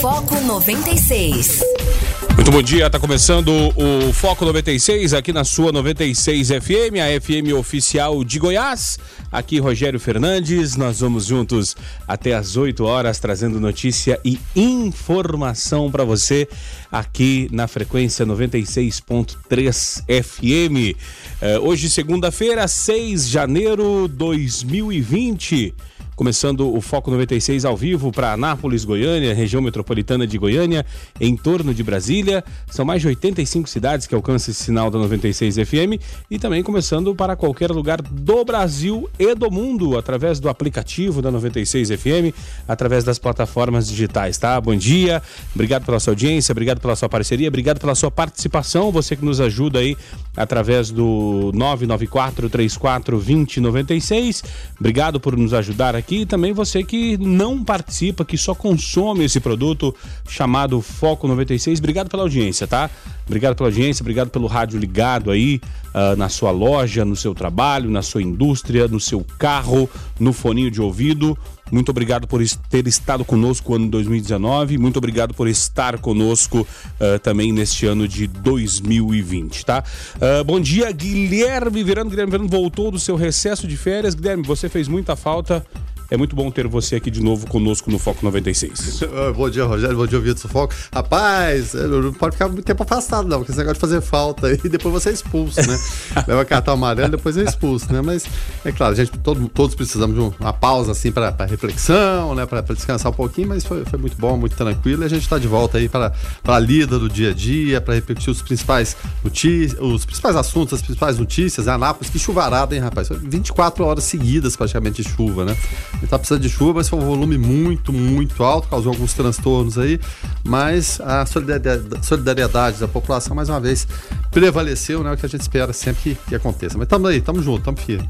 Foco 96. Muito bom dia, está começando o Foco 96 aqui na sua 96 FM, a FM oficial de Goiás. Aqui Rogério Fernandes, nós vamos juntos até às 8 horas trazendo notícia e informação para você aqui na frequência 96.3 FM. Uh, hoje, segunda-feira, 6 de janeiro de 2020. Começando o Foco 96 ao vivo para Anápolis, Goiânia, região metropolitana de Goiânia, em torno de Brasília. São mais de 85 cidades que alcançam esse sinal da 96 FM e também começando para qualquer lugar do Brasil e do mundo através do aplicativo da 96 FM, através das plataformas digitais, tá? Bom dia, obrigado pela sua audiência, obrigado pela sua parceria, obrigado pela sua participação, você que nos ajuda aí através do 994 34 2096. Obrigado por nos ajudar aqui aqui e também você que não participa, que só consome esse produto chamado Foco 96. Obrigado pela audiência, tá? Obrigado pela audiência, obrigado pelo rádio ligado aí uh, na sua loja, no seu trabalho, na sua indústria, no seu carro, no foninho de ouvido. Muito obrigado por ter estado conosco no ano 2019. Muito obrigado por estar conosco uh, também neste ano de 2020, tá? Uh, bom dia, Guilherme Verano. Guilherme Verano voltou do seu recesso de férias. Guilherme, você fez muita falta. É muito bom ter você aqui de novo conosco no Foco 96. bom dia, Rogério. Bom dia, Vitor do Foco. Rapaz, não pode ficar muito tempo afastado, não, porque esse negócio de fazer falta aí, depois você é expulso, né? Leva cartão amarelo, depois é expulso, né? Mas, é claro, a gente, todo, todos precisamos de uma pausa, assim, para reflexão, né? Para descansar um pouquinho, mas foi, foi muito bom, muito tranquilo. E a gente está de volta aí para a lida do dia a dia, para repetir os principais notícias, os principais assuntos, as principais notícias. Anápolis, que chuvarada, hein, rapaz? 24 horas seguidas praticamente de chuva, né? Ele tá precisando de chuva, mas foi um volume muito, muito alto, causou alguns transtornos aí, mas a solidariedade, da população, mais uma vez, prevaleceu, né? O que a gente espera sempre que, aconteça. Mas estamos aí, estamos juntos, estamos firmes.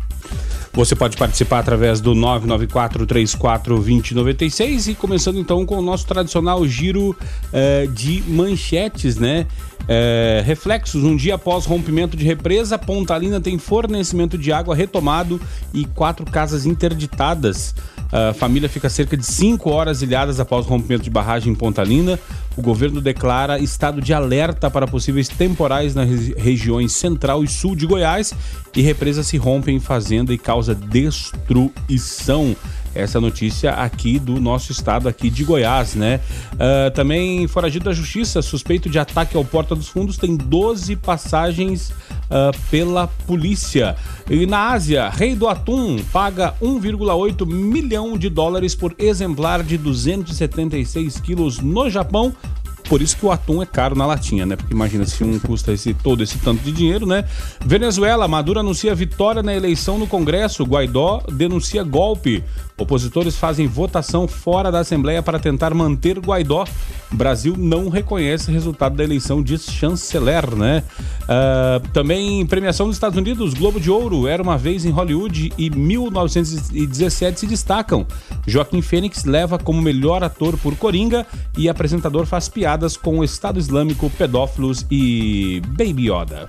Você pode participar através do 994-34-2096 e começando então com o nosso tradicional giro eh, de manchetes, né? Eh, reflexos, um dia após rompimento de represa, Pontalina tem fornecimento de água retomado e quatro casas interditadas. A família fica cerca de 5 horas ilhadas após o rompimento de barragem em Pontalina. O governo declara estado de alerta para possíveis temporais nas regiões central e sul de Goiás e represas se rompem em fazenda e causa destruição essa notícia aqui do nosso estado aqui de Goiás, né? Uh, também foragido da justiça, suspeito de ataque ao Porta dos Fundos, tem 12 passagens uh, pela polícia. E na Ásia, Rei do Atum paga 1,8 milhão de dólares por exemplar de 276 quilos no Japão por isso que o atum é caro na latinha, né? Porque imagina se um custa esse, todo esse tanto de dinheiro, né? Venezuela, Maduro anuncia vitória na eleição no Congresso. Guaidó denuncia golpe. Opositores fazem votação fora da Assembleia para tentar manter Guaidó. Brasil não reconhece resultado da eleição, diz chanceler, né? Uh, também premiação dos Estados Unidos, Globo de Ouro, Era Uma Vez em Hollywood e 1917 se destacam. Joaquim Fênix leva como melhor ator por Coringa e apresentador faz piada com o Estado Islâmico, pedófilos e Baby Yoda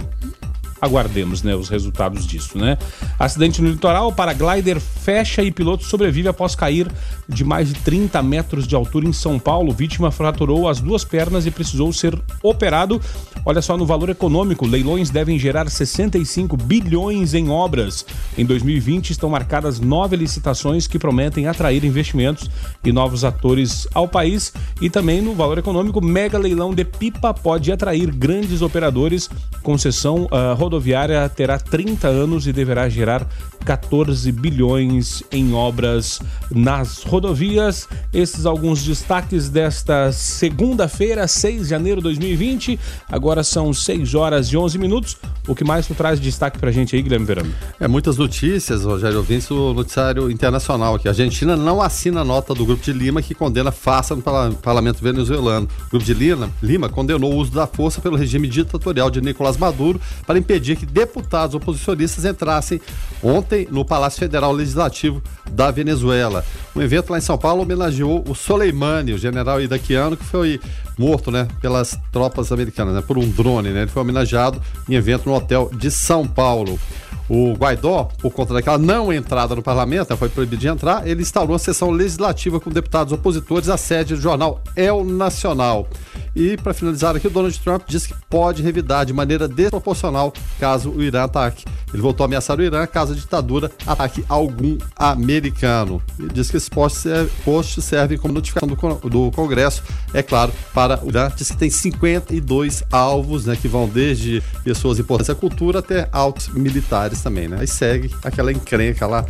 aguardemos né, os resultados disso. Né? Acidente no litoral, paraglider fecha e piloto sobrevive após cair de mais de 30 metros de altura em São Paulo. Vítima fraturou as duas pernas e precisou ser operado. Olha só no valor econômico, leilões devem gerar 65 bilhões em obras. Em 2020 estão marcadas nove licitações que prometem atrair investimentos e novos atores ao país. E também no valor econômico, mega leilão de pipa pode atrair grandes operadores. Concessão uh, rodoviária terá 30 anos e deverá gerar 14 bilhões em obras nas rodovias. Esses alguns destaques desta segunda-feira, 6 de janeiro de 2020. Agora são 6 horas e 11 minutos. O que mais tu traz de destaque pra gente aí, Guilherme Verano? É muitas notícias, Rogério Vinci, o noticiário internacional aqui. A Argentina não assina a nota do Grupo de Lima que condena farsa no parlamento venezuelano. O Grupo de Lima, Lima condenou o uso da força pelo regime ditatorial de Nicolás Maduro para impedir impedir que deputados oposicionistas entrassem ontem no Palácio Federal Legislativo da Venezuela. Um evento lá em São Paulo homenageou o Soleimani, o general iraquiano que foi morto, né, pelas tropas americanas, né, por um drone, né? Ele foi homenageado em evento no hotel de São Paulo. O Guaidó, por conta daquela não entrada no parlamento, né, foi proibido de entrar, ele instalou uma sessão legislativa com deputados opositores à sede do jornal El Nacional. E, para finalizar aqui, o Donald Trump disse que pode revidar de maneira desproporcional caso o Irã ataque. Ele voltou a ameaçar o Irã caso a ditadura ataque algum americano. Diz que esses posts servem como notificação do, do Congresso, é claro, para o Irã. Diz que tem 52 alvos, né, que vão desde pessoas importantes à cultura até altos militares também, né? Aí segue aquela encrenca lá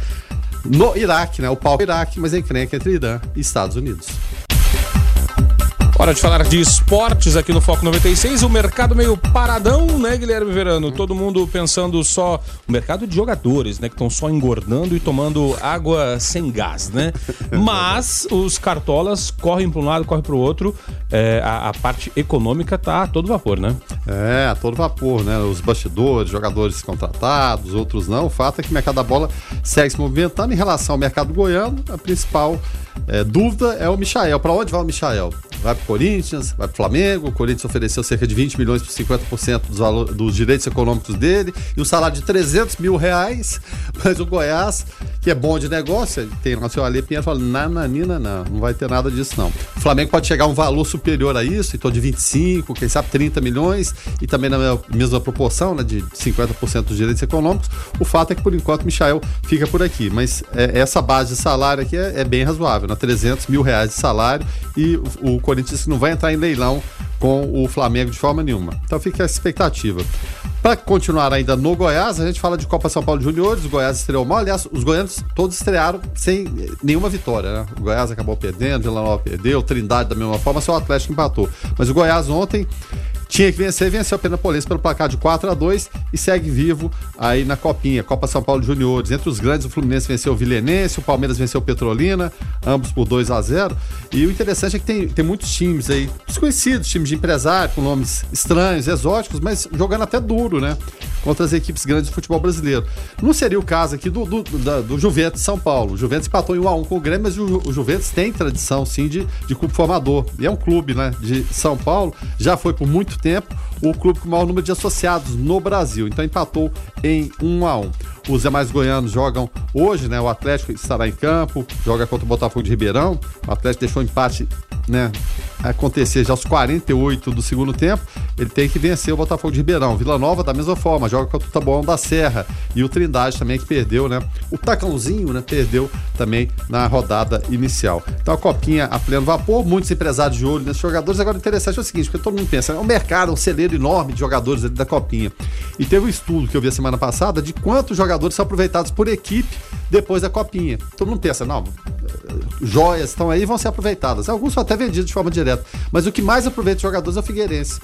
no Iraque, né? O pau Iraque, mas a encrenca entre Irã e Estados Unidos. Hora de falar de esportes aqui no Foco 96. O mercado meio paradão, né, Guilherme Verano? Todo mundo pensando só. O mercado de jogadores, né? Que estão só engordando e tomando água sem gás, né? Mas os cartolas correm para um lado, correm para o outro. É, a, a, parte econômica tá a todo vapor, né? É, a todo vapor, né? Os bastidores, jogadores contratados, outros não. O fato é que o mercado da bola segue se movimentando. Em relação ao mercado goiano, a principal é, dúvida é o Michael. Para onde vai o Michael? Vai para o Corinthians, vai para o Flamengo. O Corinthians ofereceu cerca de 20 milhões por 50% dos, valor, dos direitos econômicos dele e um salário de 300 mil reais. Mas o Goiás, que é bom de negócio, tem o seu Ale Pinheiro fala: nananina, não, não vai ter nada disso não. O Flamengo pode chegar a um valor superior a isso, então de 25, quem sabe 30 milhões e também na mesma proporção, né, de 50% dos direitos econômicos. O fato é que por enquanto o Michael fica por aqui, mas é, essa base de salário aqui é, é bem razoável, né, 300 mil reais de salário e o, o Corinthians não vai entrar em leilão com o Flamengo de forma nenhuma. Então fica a expectativa. Para continuar ainda no Goiás, a gente fala de Copa São Paulo Juniores, o Goiás estreou mal, aliás, os goianos todos estrearam sem nenhuma vitória, né? O Goiás acabou perdendo, o Vila Nova perdeu, o Trindade da mesma forma, só o Atlético empatou. Mas o Goiás ontem tinha que vencer, venceu a Penapolense pelo placar de 4 a 2 e segue vivo aí na Copinha, Copa São Paulo Juniores. Entre os grandes, o Fluminense venceu o Vilenense, o Palmeiras venceu o Petrolina, ambos por 2 a 0 E o interessante é que tem, tem muitos times aí, desconhecidos, times de empresário, com nomes estranhos, exóticos, mas jogando até duro, né? Contra as equipes grandes do futebol brasileiro. Não seria o caso aqui do, do, do, do Juventus São Paulo. O Juventus empatou em 1x1 com o Grêmio, mas o, o Juventus tem tradição, sim, de, de clube formador. E é um clube, né, de São Paulo, já foi por muito tempo o clube com o maior número de associados no Brasil. Então empatou em 1 a 1. Os demais goianos jogam hoje, né? O Atlético estará em campo, joga contra o Botafogo de Ribeirão. O Atlético deixou um empate né, acontecer já aos 48 do segundo tempo, ele tem que vencer o Botafogo de Ribeirão. Vila Nova, da mesma forma, joga contra o Taboão da Serra. E o Trindade também, que perdeu, né? O Tacãozinho, né? Perdeu também na rodada inicial. Então a copinha a pleno vapor, muitos empresários de olho nesses jogadores. Agora, interessante é o seguinte, porque todo mundo pensa, é um mercado, um celeiro enorme de jogadores da copinha. E teve um estudo que eu vi a semana passada de quantos jogadores são aproveitados por equipe depois da copinha. Todo mundo pensa, não, joias estão aí vão ser aproveitadas. Alguns são até vendidos de forma direta. Mas o que mais aproveita os jogadores é o Figueirense.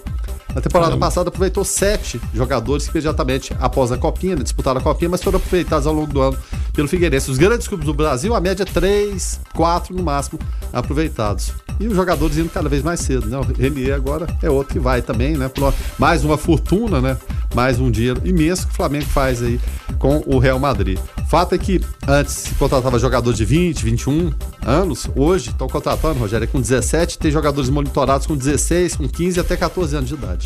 Na temporada Caramba. passada aproveitou sete jogadores que imediatamente após a copinha, né, disputaram a copinha, mas foram aproveitados ao longo do ano pelo Figueirense. Os grandes clubes do Brasil, a média é três, quatro no máximo aproveitados. E os jogadores indo cada vez mais cedo, né? O Renier agora é outro que vai também, né? Mais uma fortuna, né? Mais um dinheiro imenso que o Flamengo faz aí com o Real Madrid. Fato é que antes se contratava jogador de 20, 21 anos, hoje estão contratando, Rogério, é com 17, tem jogadores monitorados com 16, com 15 até 14 anos de idade.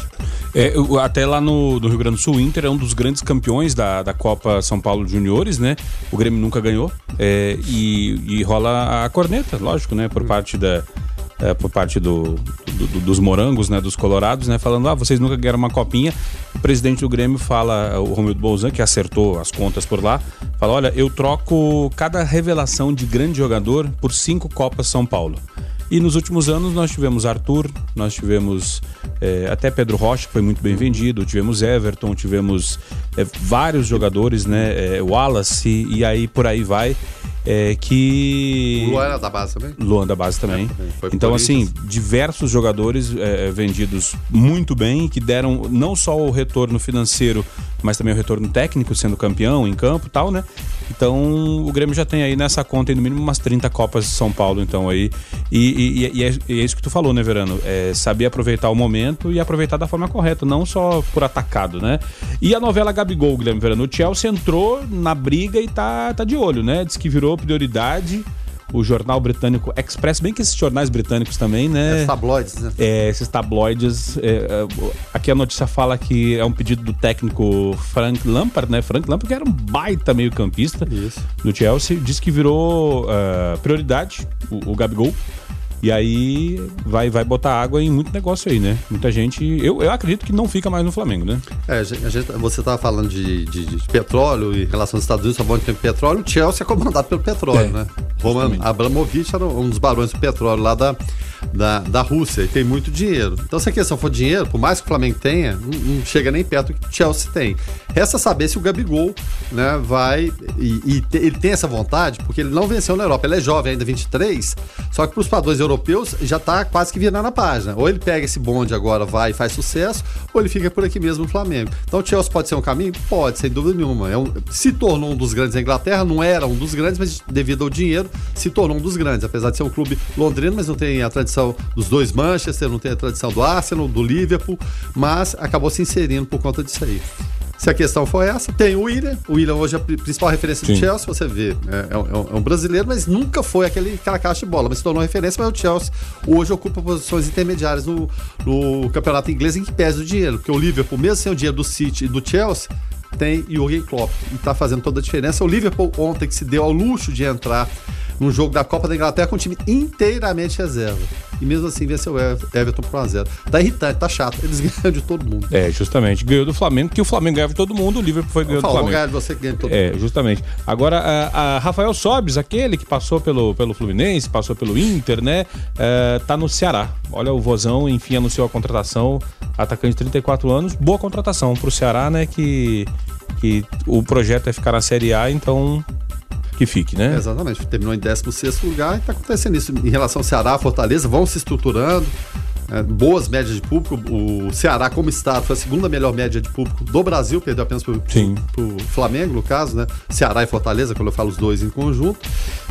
É, até lá no, no, Rio Grande do Sul, o Inter é um dos grandes campeões da, da Copa São Paulo Juniores, né? O Grêmio nunca ganhou. É, e, e rola a corneta, lógico, né? Por parte da é, por parte do, do, do, dos morangos, né, dos colorados, né, falando, ah, vocês nunca ganharam uma copinha. O presidente do Grêmio fala, o Romildo Bolzan, que acertou as contas por lá, fala, olha, eu troco cada revelação de grande jogador por cinco Copas São Paulo. E nos últimos anos nós tivemos Arthur, nós tivemos é, até Pedro Rocha, que foi muito bem vendido, tivemos Everton, tivemos é, vários jogadores, né? É, Wallace, e aí por aí vai é, que. O Luan era da base também? Luan da base também. É, também. Então, assim, diversos jogadores é, vendidos muito bem, que deram não só o retorno financeiro, mas também o retorno técnico, sendo campeão em campo e tal, né? Então, o Grêmio já tem aí nessa conta, no mínimo, umas 30 Copas de São Paulo, então aí. E, e, e, é, e é, isso que tu falou, né, Verano? É saber aproveitar o momento e aproveitar da forma correta, não só por atacado, né? E a novela Gabigol, Guilherme Verano, o Chelsea entrou na briga e tá, tá de olho, né? Diz que virou prioridade o jornal britânico Express, bem que esses jornais britânicos também, né? É, tabloides, né? É, esses tabloides. É, é, aqui a notícia fala que é um pedido do técnico Frank Lampard, né? Frank Lampard, que era um baita meio-campista do Chelsea, disse que virou uh, prioridade o, o Gabigol. E aí vai, vai botar água em muito negócio aí, né? Muita gente. Eu, eu acredito que não fica mais no Flamengo, né? É, a gente, você estava falando de, de, de, petróleo em relação aos Estados Unidos, só tem petróleo. O Chelsea é comandado pelo petróleo, é, né? Roman Abramovich era um dos barões do petróleo lá da, da, da Rússia e tem muito dinheiro. Então, se a questão for dinheiro, por mais que o Flamengo tenha, não, não chega nem perto do que o Chelsea tem. Resta saber se o Gabigol né, vai. E, e te, ele tem essa vontade, porque ele não venceu na Europa. Ele é jovem ainda, 23, só que para os padrões europeus já está quase que virando a página. Ou ele pega esse bonde agora, vai e faz sucesso, ou ele fica por aqui mesmo no Flamengo. Então, o Chelsea pode ser um caminho? Pode, sem dúvida nenhuma. É um, se tornou um dos grandes da Inglaterra, não era um dos grandes, mas devido ao dinheiro, se tornou um dos grandes. Apesar de ser um clube londrino, mas não tem a tradição dos dois Manchester, não tem a tradição do Arsenal, do Liverpool, mas acabou se inserindo por conta disso aí. Se a questão for essa, tem o William. O William hoje é a principal referência Sim. do Chelsea, você vê. É, é, um, é, um, brasileiro, mas nunca foi aquele, aquela caixa de bola. Mas se tornou referência, mas o Chelsea hoje ocupa posições intermediárias no, no campeonato inglês em que pesa o dinheiro. Porque o Liverpool, mesmo sem o dinheiro do City e do Chelsea, tem Jurgen Klopp e está fazendo toda a diferença. O Liverpool ontem que se deu ao luxo de entrar num jogo da Copa da Inglaterra com um time inteiramente reserva. E mesmo assim venceu o Everton por 1x0. Tá irritante, tá chato. Eles ganham de todo mundo. É, justamente. Ganhou do Flamengo, que o Flamengo ganhava de todo mundo, o Liverpool foi ganhou do Flamengo. ganhar de você que ganha de todo é, mundo. É, justamente. Agora, a, a, Rafael Sobes, aquele que passou pelo, pelo Fluminense, passou pelo Inter, né? É, tá no Ceará. Olha, o Vozão, enfim, anunciou a contratação. Atacante de 34 anos. Boa contratação pro Ceará, né? Que, que o projeto é ficar na Série A, então que fique, né? Exatamente. Terminou em 16 lugar e está acontecendo isso. Em relação ao Ceará, Fortaleza, vão se estruturando é, boas médias de público. O Ceará, como estado, foi a segunda melhor média de público do Brasil, perdeu apenas para o Flamengo, no caso, né? Ceará e Fortaleza, quando eu falo os dois em conjunto.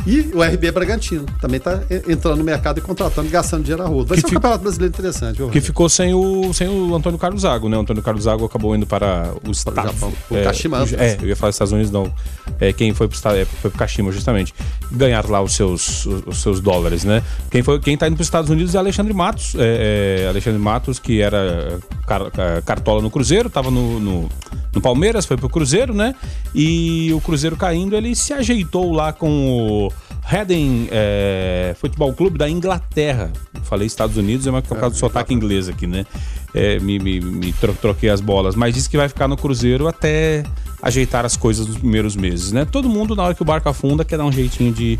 E o RB Bragantino também está entrando no mercado e contratando gastando dinheiro a rodo. Vai que ser um campeonato brasileiro interessante. Viu, que ficou sem o, sem o Antônio Carlos Zago, né? O Antônio Carlos Zago acabou indo para o Estado. O é, Kashima. É, eu ia falar Estados Unidos, não. É, quem foi para o é, foi pro Kashima, justamente. Ganhar lá os seus, os, os seus dólares, né? Quem, foi, quem tá indo para os Estados Unidos é Alexandre Matos. É, é, Alexandre Matos, que era car cartola no Cruzeiro, estava no, no, no, Palmeiras, foi pro Cruzeiro, né? E o Cruzeiro caindo, ele se ajeitou lá com o Redden é, Futebol Clube da Inglaterra. Falei Estados Unidos, é por causa do sotaque inglês aqui, né? É, me, me, me troquei as bolas, mas disse que vai ficar no Cruzeiro até ajeitar as coisas nos primeiros meses, né? Todo mundo, na hora que o barco afunda, quer dar um jeitinho de,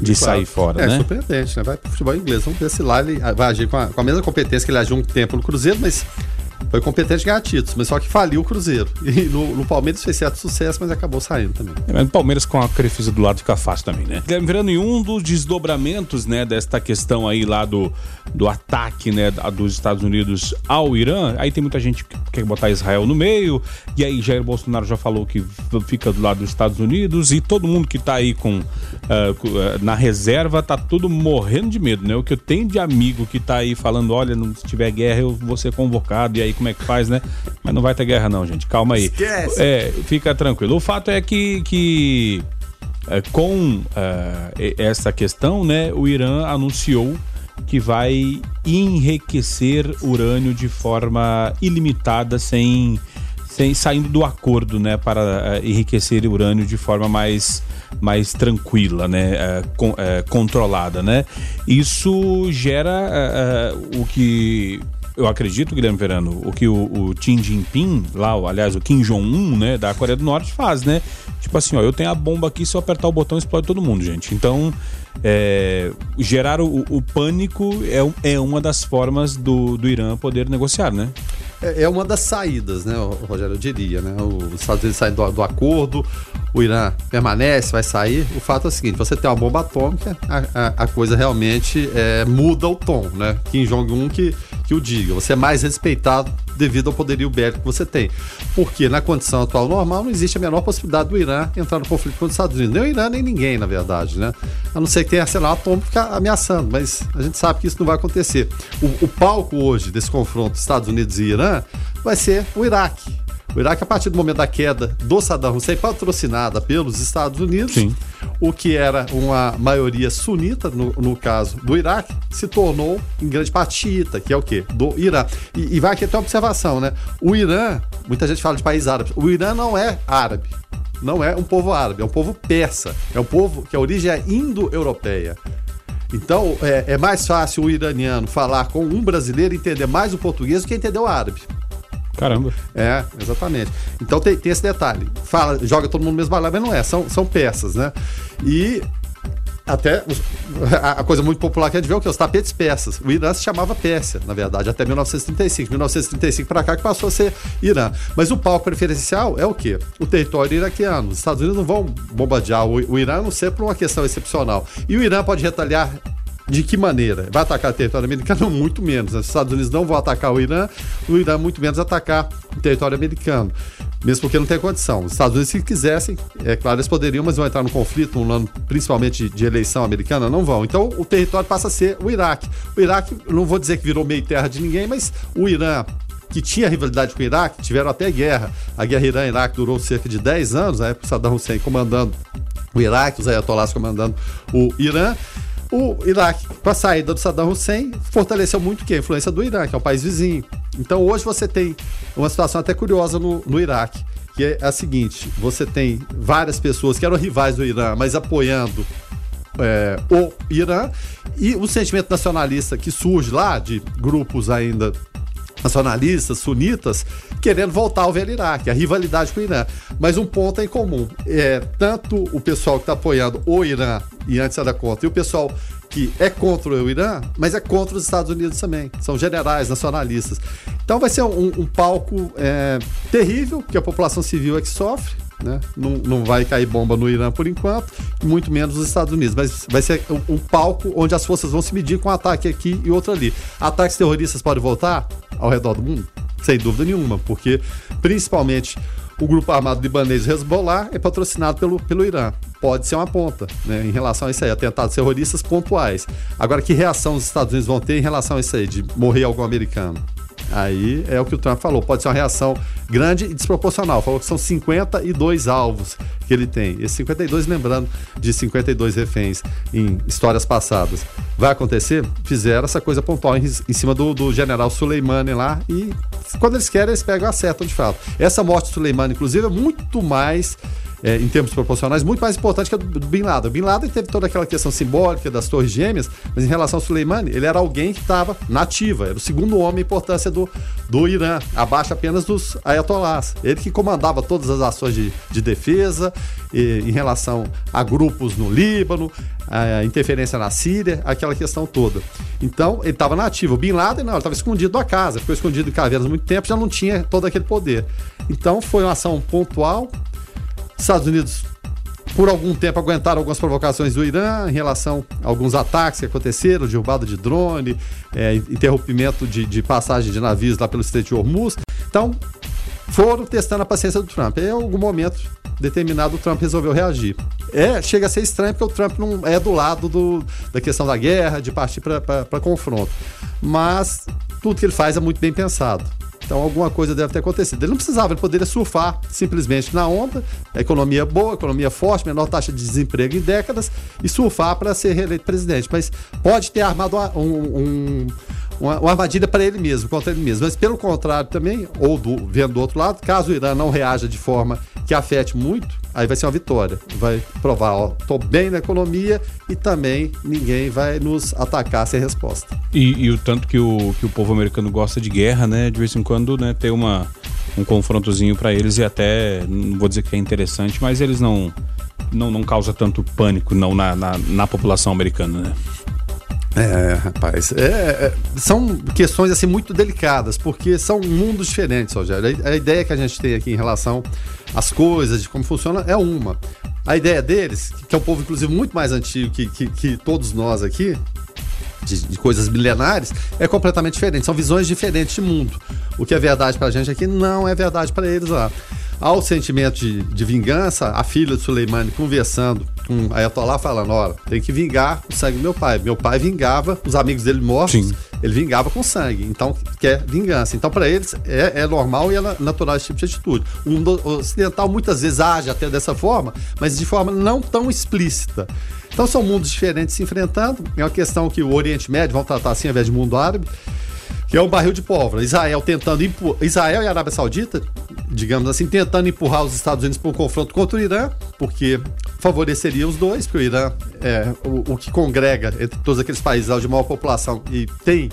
de claro. sair fora, é, né? É surpreendente, né? Vai pro futebol inglês. Vamos ver se lá ele vai agir com a, com a mesma competência que ele agiu um tempo no Cruzeiro, mas foi competente ganhar títulos, mas só que faliu o Cruzeiro. E no, no Palmeiras fez certo sucesso, mas acabou saindo também. É, o Palmeiras com a Crefisa do lado fica fácil também, né? Virando em um dos desdobramentos, né, desta questão aí lá do, do ataque, né, dos Estados Unidos ao Irã, aí tem muita gente que quer botar Israel no meio, e aí Jair Bolsonaro já falou que fica do lado dos Estados Unidos, e todo mundo que tá aí com, uh, na reserva tá tudo morrendo de medo, né? O que eu tenho de amigo que tá aí falando, olha, se tiver guerra eu vou ser convocado, e aí como é que faz, né? Mas não vai ter guerra não, gente. Calma aí. Esquece. É, fica tranquilo. O fato é que, que é, com é, essa questão, né, o Irã anunciou que vai enriquecer urânio de forma ilimitada, sem, sem saindo do acordo, né, para uh, enriquecer urânio de forma mais, mais tranquila, né, con, uh, controlada, né. Isso gera o que eu acredito, Guilherme Verano, o que o, o Xi Jinping, lá, aliás, o Kim Jong-un, né, da Coreia do Norte faz, né? Tipo assim, ó, eu tenho a bomba aqui, se eu apertar o botão explode todo mundo, gente. Então, é, gerar o, o pânico é, é uma das formas do, do Irã poder negociar, né? É, é uma das saídas, né, Rogério, eu diria, né? Os Estados Unidos saem do, do acordo, o Irã permanece, vai sair. O fato é o seguinte: você tem uma bomba atômica, a, a, a coisa realmente é, muda o tom, né? Kim Jong-un que, que o diga. Você é mais respeitado devido ao poderio bélico que você tem. Porque na condição atual normal não existe a menor possibilidade do Irã entrar no conflito com os Estados Unidos. Nem o Irã, nem ninguém, na verdade, né? A não ser que tenha arsenal atômico ameaçando, mas a gente sabe que isso não vai acontecer. O, o palco hoje desse confronto Estados Unidos e Irã vai ser o Iraque O Iraque, a partir do momento da queda do Saddam Hussein, patrocinada pelos Estados Unidos, Sim. o que era uma maioria sunita, no, no caso do Iraque, se tornou em grande parte xiita, que é o quê? Do Irã. E, e vai aqui até uma observação, né? O Irã, muita gente fala de país árabe, o Irã não é árabe. Não é um povo árabe, é um povo persa. É um povo que a origem é indo-europeia. Então, é, é mais fácil o iraniano falar com um brasileiro e entender mais o português do que entender o árabe. Caramba. É, exatamente. Então tem, tem esse detalhe. Fala, joga todo mundo no mesmo balão, mas não é, são, são peças, né? E até a, coisa muito popular que a gente vê é que? Os tapetes persas. O Irã se chamava Pérsia, na verdade, até 1935. 1935 para cá que passou a ser Irã. Mas o palco preferencial é o quê? O território iraquiano. Os Estados Unidos não vão bombardear o Irã, a não ser por uma questão excepcional. E o Irã pode retaliar de que maneira? Vai atacar o território americano? Muito menos. Os Estados Unidos não vão atacar o Irã, o Irã muito menos atacar o território americano. Mesmo porque não tem condição. Os Estados Unidos, se quisessem, é claro, eles poderiam, mas vão entrar no conflito, um ano principalmente de, eleição americana, não vão. Então o território passa a ser o Iraque. O Iraque, não vou dizer que virou meio terra de ninguém, mas o Irã que tinha rivalidade com o Iraque, tiveram até guerra. A guerra Irã-Iraque durou cerca de 10 anos, na época o Saddam Hussein comandando o Iraque, os ayatollahs comandando o Irã. O Iraque, com a saída do Saddam Hussein, fortaleceu muito o quê? A influência do Irã, que é um país vizinho. Então hoje você tem uma situação até curiosa no, no Iraque, que é a seguinte: você tem várias pessoas que eram rivais do Irã, mas apoiando é, o Irã e o sentimento nacionalista que surge lá de grupos ainda nacionalistas, sunitas, querendo voltar ao velho Iraque, a rivalidade com o Irã. Mas um ponto em comum: é, tanto o pessoal que está apoiando o Irã e antes era contra, e o pessoal que é contra o Irã, mas é contra os Estados Unidos também. São generais, nacionalistas. Então vai ser um, um palco é, terrível, que a população civil é que sofre. Né? Não, não vai cair bomba no Irã por enquanto, muito menos nos Estados Unidos. Mas vai ser um, um palco onde as forças vão se medir com um ataque aqui e outro ali. Ataques terroristas podem voltar ao redor do mundo? Sem dúvida nenhuma, porque principalmente o grupo armado libanês Hezbollah é patrocinado pelo, pelo Irã. Pode ser uma ponta, né, em relação a isso aí, atentados terroristas pontuais. Agora, que reação os Estados Unidos vão ter em relação a isso aí, de morrer algum americano? Aí é o que o Trump falou, pode ser uma reação grande e desproporcional. Falou que são 52 alvos que ele tem. Esses 52, lembrando de 52 reféns em histórias passadas. Vai acontecer? Fizeram essa coisa pontual em, em cima do, do general Soleimani lá e quando eles querem, eles pegam e acertam de fato. Essa morte do Soleimani, inclusive, é muito mais é, em termos proporcionais, muito mais importante que a do, Bin Laden. O Bin Laden teve toda aquela questão simbólica das Torres Gêmeas, mas em relação ao Soleimani, ele era alguém que estava nativa, era o segundo homem em importância do, do Irã, abaixo apenas dos ayatollahs. Ele que comandava todas as ações de, de defesa e, em relação a grupos no Líbano, a interferência na Síria, aquela questão toda. Então, ele estava nativo. O Bin Laden, não, ele estava escondido da casa, ficou escondido em cavernas muito tempo, já não tinha todo aquele poder. Então, foi uma ação pontual, Estados Unidos, por algum tempo, aguentaram algumas provocações do Irã em relação a alguns ataques que aconteceram, derrubada de drone, é, interrompimento de, de passagem de navios lá pelo Estreito de Hormuz. Então, foram testando a paciência do Trump. Em algum momento determinado o Trump resolveu reagir. É, chega a ser estranho porque o Trump não é do lado do, da questão da guerra, de partir para confronto. Mas tudo que ele faz é muito bem pensado. Então alguma coisa deve ter acontecido. Ele não precisava, ele poderia surfar simplesmente na onda, economia boa, economia forte, menor taxa de desemprego em décadas, e surfar para ser reeleito presidente. Mas pode ter armado um, um, uma, uma, armadilha para ele mesmo, contra ele mesmo. Mas pelo contrário também, ou do, vendo do outro lado, caso o Irã não reaja de forma que afete muito, aí vai ser uma vitória. Vai provar, ó, tô bem na economia e também ninguém vai nos atacar sem resposta. E, e, o tanto que o, que o povo americano gosta de guerra, né? De vez em quando, né, ter uma, um confrontozinho para eles e até, não vou dizer que é interessante, mas eles não não, não causa tanto pânico não na, na, na população americana, né? É, rapaz, é, é, são questões assim muito delicadas, porque são mundos diferentes, Rogério. A, ideia que a gente tem aqui em relação às coisas, de como funciona, é uma. A ideia deles, que é um povo, inclusive, muito mais antigo que, que, que todos nós aqui, de, de, coisas milenares, é completamente diferente. São visões diferentes de mundo. O que é verdade pra gente aqui não é verdade para eles lá. Há o sentimento de, de, vingança, a filha de Suleimani conversando um ayatollah falando, olha, tem que vingar o sangue do meu pai. Meu pai vingava os amigos dele mortos, Sim. ele vingava com sangue. Então, quer vingança. Então, para eles, é, é, normal e é natural esse tipo de atitude. O mundo ocidental muitas vezes age até dessa forma, mas de forma não tão explícita. Então, são mundos diferentes se enfrentando. É uma questão que o Oriente Médio, vão tratar assim, ao invés de mundo árabe, que é um barril de pólvora. Israel tentando Israel e a Arábia Saudita, digamos assim, tentando empurrar os Estados Unidos para um confronto contra o Irã, porque favoreceria os dois, porque o Irã é o, o que congrega entre todos aqueles países de maior população e tem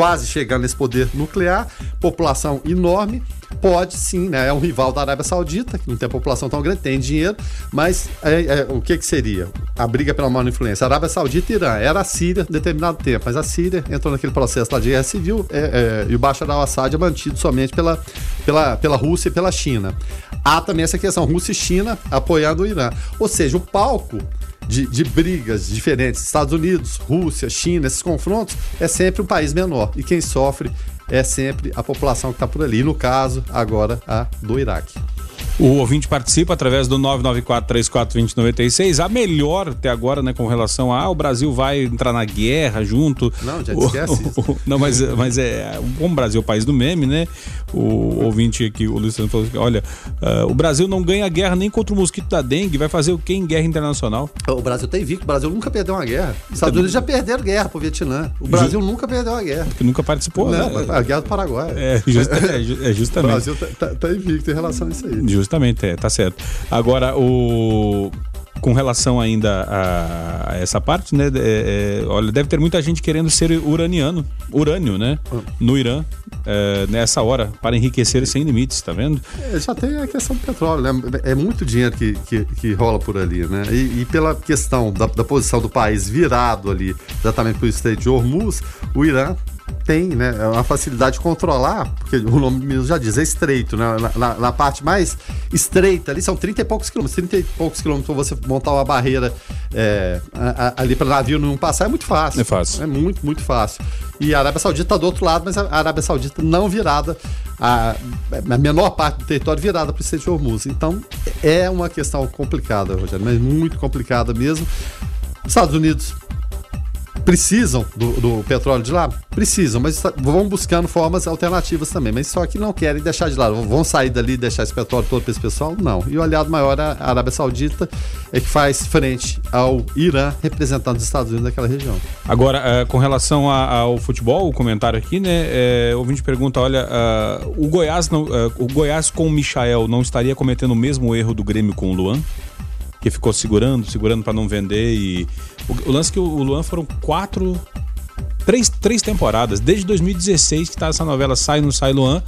quase chegando nesse poder nuclear, população enorme, pode sim, né? É um rival da Arábia Saudita, que não tem população tão grande, tem dinheiro, mas é, é, o que, que seria? A briga pela maior influência. Arábia Saudita e Irã. Era a Síria em determinado tempo, mas a Síria entrou naquele processo lá de guerra civil é, é, e o Bashar al-Assad é mantido somente pela, pela, pela Rússia e pela China. Há também essa questão, Rússia e China apoiando o Irã. Ou seja, o palco de, de, brigas diferentes, Estados Unidos, Rússia, China, esses confrontos, é sempre um país menor. E quem sofre é sempre a população que está por ali. No caso, agora, a do Iraque. O ouvinte participa através do 994-3420-96. A melhor até agora, né, com relação a ah, o Brasil vai entrar na guerra junto. Não, já esquece o, o, Não, mas, mas é. Como o Brasil é o país do meme, né? O ouvinte aqui, o Luciano falou assim: olha, uh, o Brasil não ganha guerra nem contra o mosquito da dengue, vai fazer o que em guerra internacional? O Brasil tem invicto, o Brasil nunca perdeu uma guerra. Os Estados Unidos já perderam guerra pro Vietnã. O Brasil Just... nunca perdeu uma guerra. Porque nunca participou, não, né? A guerra do Paraguai. É, é, é justamente. O Brasil tá, tá, tá invicto em relação a isso aí. Just Justamente, é, tá certo. Agora, o com relação ainda a, a essa parte, né? É, é, olha, deve ter muita gente querendo ser uraniano, urânio, né? No Irã, é, nessa hora, para enriquecer sem limites, tá vendo? É, já tem a questão do petróleo, né? É muito dinheiro que, que, que rola por ali, né? E, e pela questão da, da, posição do país virado ali, exatamente para o Estreito de Hormuz, o Irã tem né, é uma facilidade de controlar, porque o nome mesmo já diz, é estreito, né? Na, na, na, parte mais estreita ali são 30 e poucos quilômetros, 30 e poucos quilômetros você montar uma barreira é, a, a, ali para navio não passar é muito fácil. É fácil. É muito, muito fácil. E a Arábia Saudita está do outro lado, mas a Arábia Saudita não virada, a, a menor parte do território virada para o Estreito de Hormuz. Então é uma questão complicada, Rogério, mas muito complicada mesmo. Estados Unidos precisam do, do, petróleo de lá? Precisam, mas vão buscando formas alternativas também. Mas só que não querem deixar de lado. Vão sair dali e deixar esse petróleo todo para esse pessoal? Não. E o aliado maior, a Arábia Saudita, é que faz frente ao Irã, representando os Estados Unidos naquela região. Agora, uh, com relação ao futebol, o comentário aqui, né? É, ouvinte pergunta: olha, uh, o Goiás não, uh, o Goiás com o Michael não estaria cometendo o mesmo erro do Grêmio com o Luan? que ficou segurando, segurando para não vender. E o, o lance é que o, Luan foram quatro. Três, três temporadas, desde 2016 que tá essa novela Sai no Sai Luan,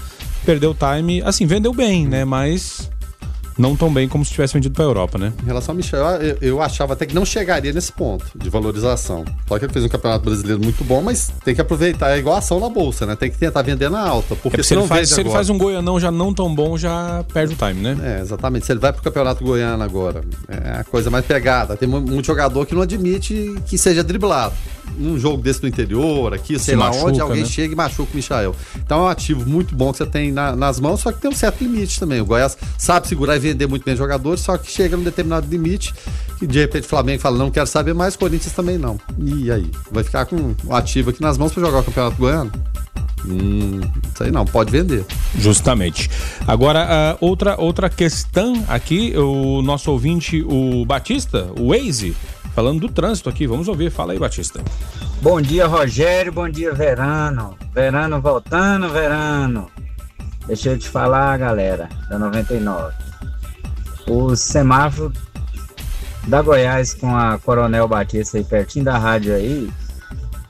perdeu o time, assim, vendeu bem, né? Mas não tão bem como se tivesse vendido para a Europa, né? Em relação ao Michel, eu, eu, achava até que não chegaria nesse ponto de valorização. Só que ele fez um campeonato brasileiro muito bom, mas tem que aproveitar, é igual ação na bolsa, né? Tem que tentar vender na alta. Porque é, se, ele faz, se ele faz um goianão já não tão bom, já perde o time, né? É, exatamente. Se ele vai pro campeonato goiano agora, é a coisa mais pegada. Tem muito jogador que não admite que seja driblado num jogo desse no interior, aqui, sei Se lá machuca, onde, alguém né? chega e machuca o Michael. Então é um ativo muito bom que você tem na, nas mãos, só que tem um certo limite também. O Goiás sabe segurar e vender muito bem jogadores, só que chega num determinado limite e de repente o Flamengo fala, não quero saber mais, Corinthians também não. E aí? Vai ficar com um ativo aqui nas mãos para jogar o Campeonato Goiano? Hum, isso aí não, pode vender. Justamente. Agora, uh, outra, outra questão aqui, o nosso ouvinte, o Batista, o Waze, falando do trânsito aqui. Vamos ouvir. Fala aí, Batista. Bom dia, Rogério. Bom dia, Verano. Verano voltando, Verano. Deixa eu te falar, galera, da 99. O semáforo da Goiás com a Coronel Batista aí pertinho da rádio aí,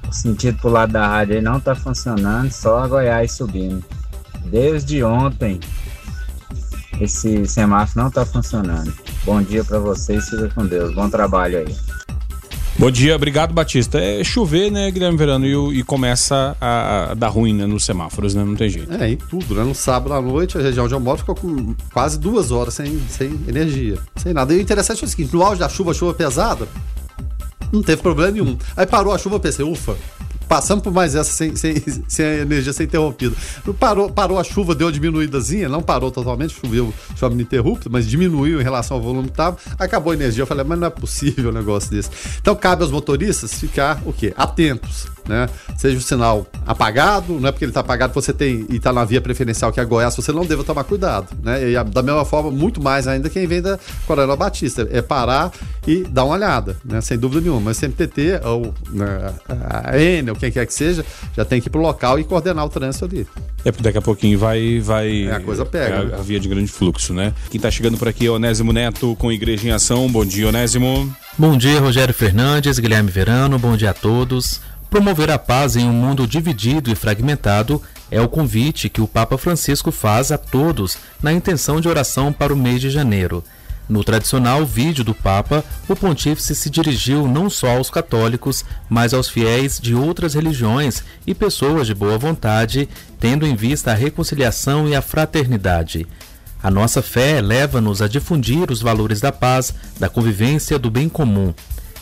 o sentido pro lado da rádio aí não tá funcionando, só a Goiás subindo. Desde ontem esse semáforo não tá funcionando. Bom dia para vocês, fica com Deus. Bom trabalho aí. Bom dia, obrigado Batista. É chover, né, Guilherme Verano, e, e começa a, a, dar ruim né, nos semáforos, né? Não tem jeito. É, em tudo, né? No sábado à noite, a região onde eu ficou com quase duas horas sem, sem energia, sem nada. E o interessante é o seguinte: no auge da chuva, chuva pesada, não teve problema nenhum. Aí parou a chuva, pensei, ufa, passamos por mais essa sem, sem, sem a energia ser interrompida. Parou, parou a chuva, deu uma diminuídazinha, não parou totalmente, choveu de forma ininterrupta, mas diminuiu em relação ao volume que estava, acabou a energia. Eu falei, mas não é possível um negócio desse. Então cabe aos motoristas ficar o quê? Atentos né? Seja o sinal apagado, não é porque ele está apagado você tem e está na via preferencial que é a Goiás, você não deve tomar cuidado, né? E da mesma forma, muito mais ainda quem vem da Coronel Batista, é parar e dar uma olhada, né? Sem dúvida nenhuma. Mas sempre TT ou né, a N ou quem quer que seja, já tem que ir pro local e coordenar o trânsito ali. É porque daqui a pouquinho vai. vai é, a coisa pega. É a, a, via de grande fluxo, né? Quem está chegando por aqui é Onésimo Neto com Igreja em Ação. Bom dia, Onésimo. Bom dia, Rogério Fernandes, Guilherme Verano, bom dia a todos. Promover a paz em um mundo dividido e fragmentado é o convite que o Papa Francisco faz a todos na intenção de oração para o mês de janeiro. No tradicional vídeo do Papa, o pontífice se dirigiu não só aos católicos, mas aos fiéis de outras religiões e pessoas de boa vontade, tendo em vista a reconciliação e a fraternidade. A nossa fé leva-nos a difundir os valores da paz, da convivência, do bem comum.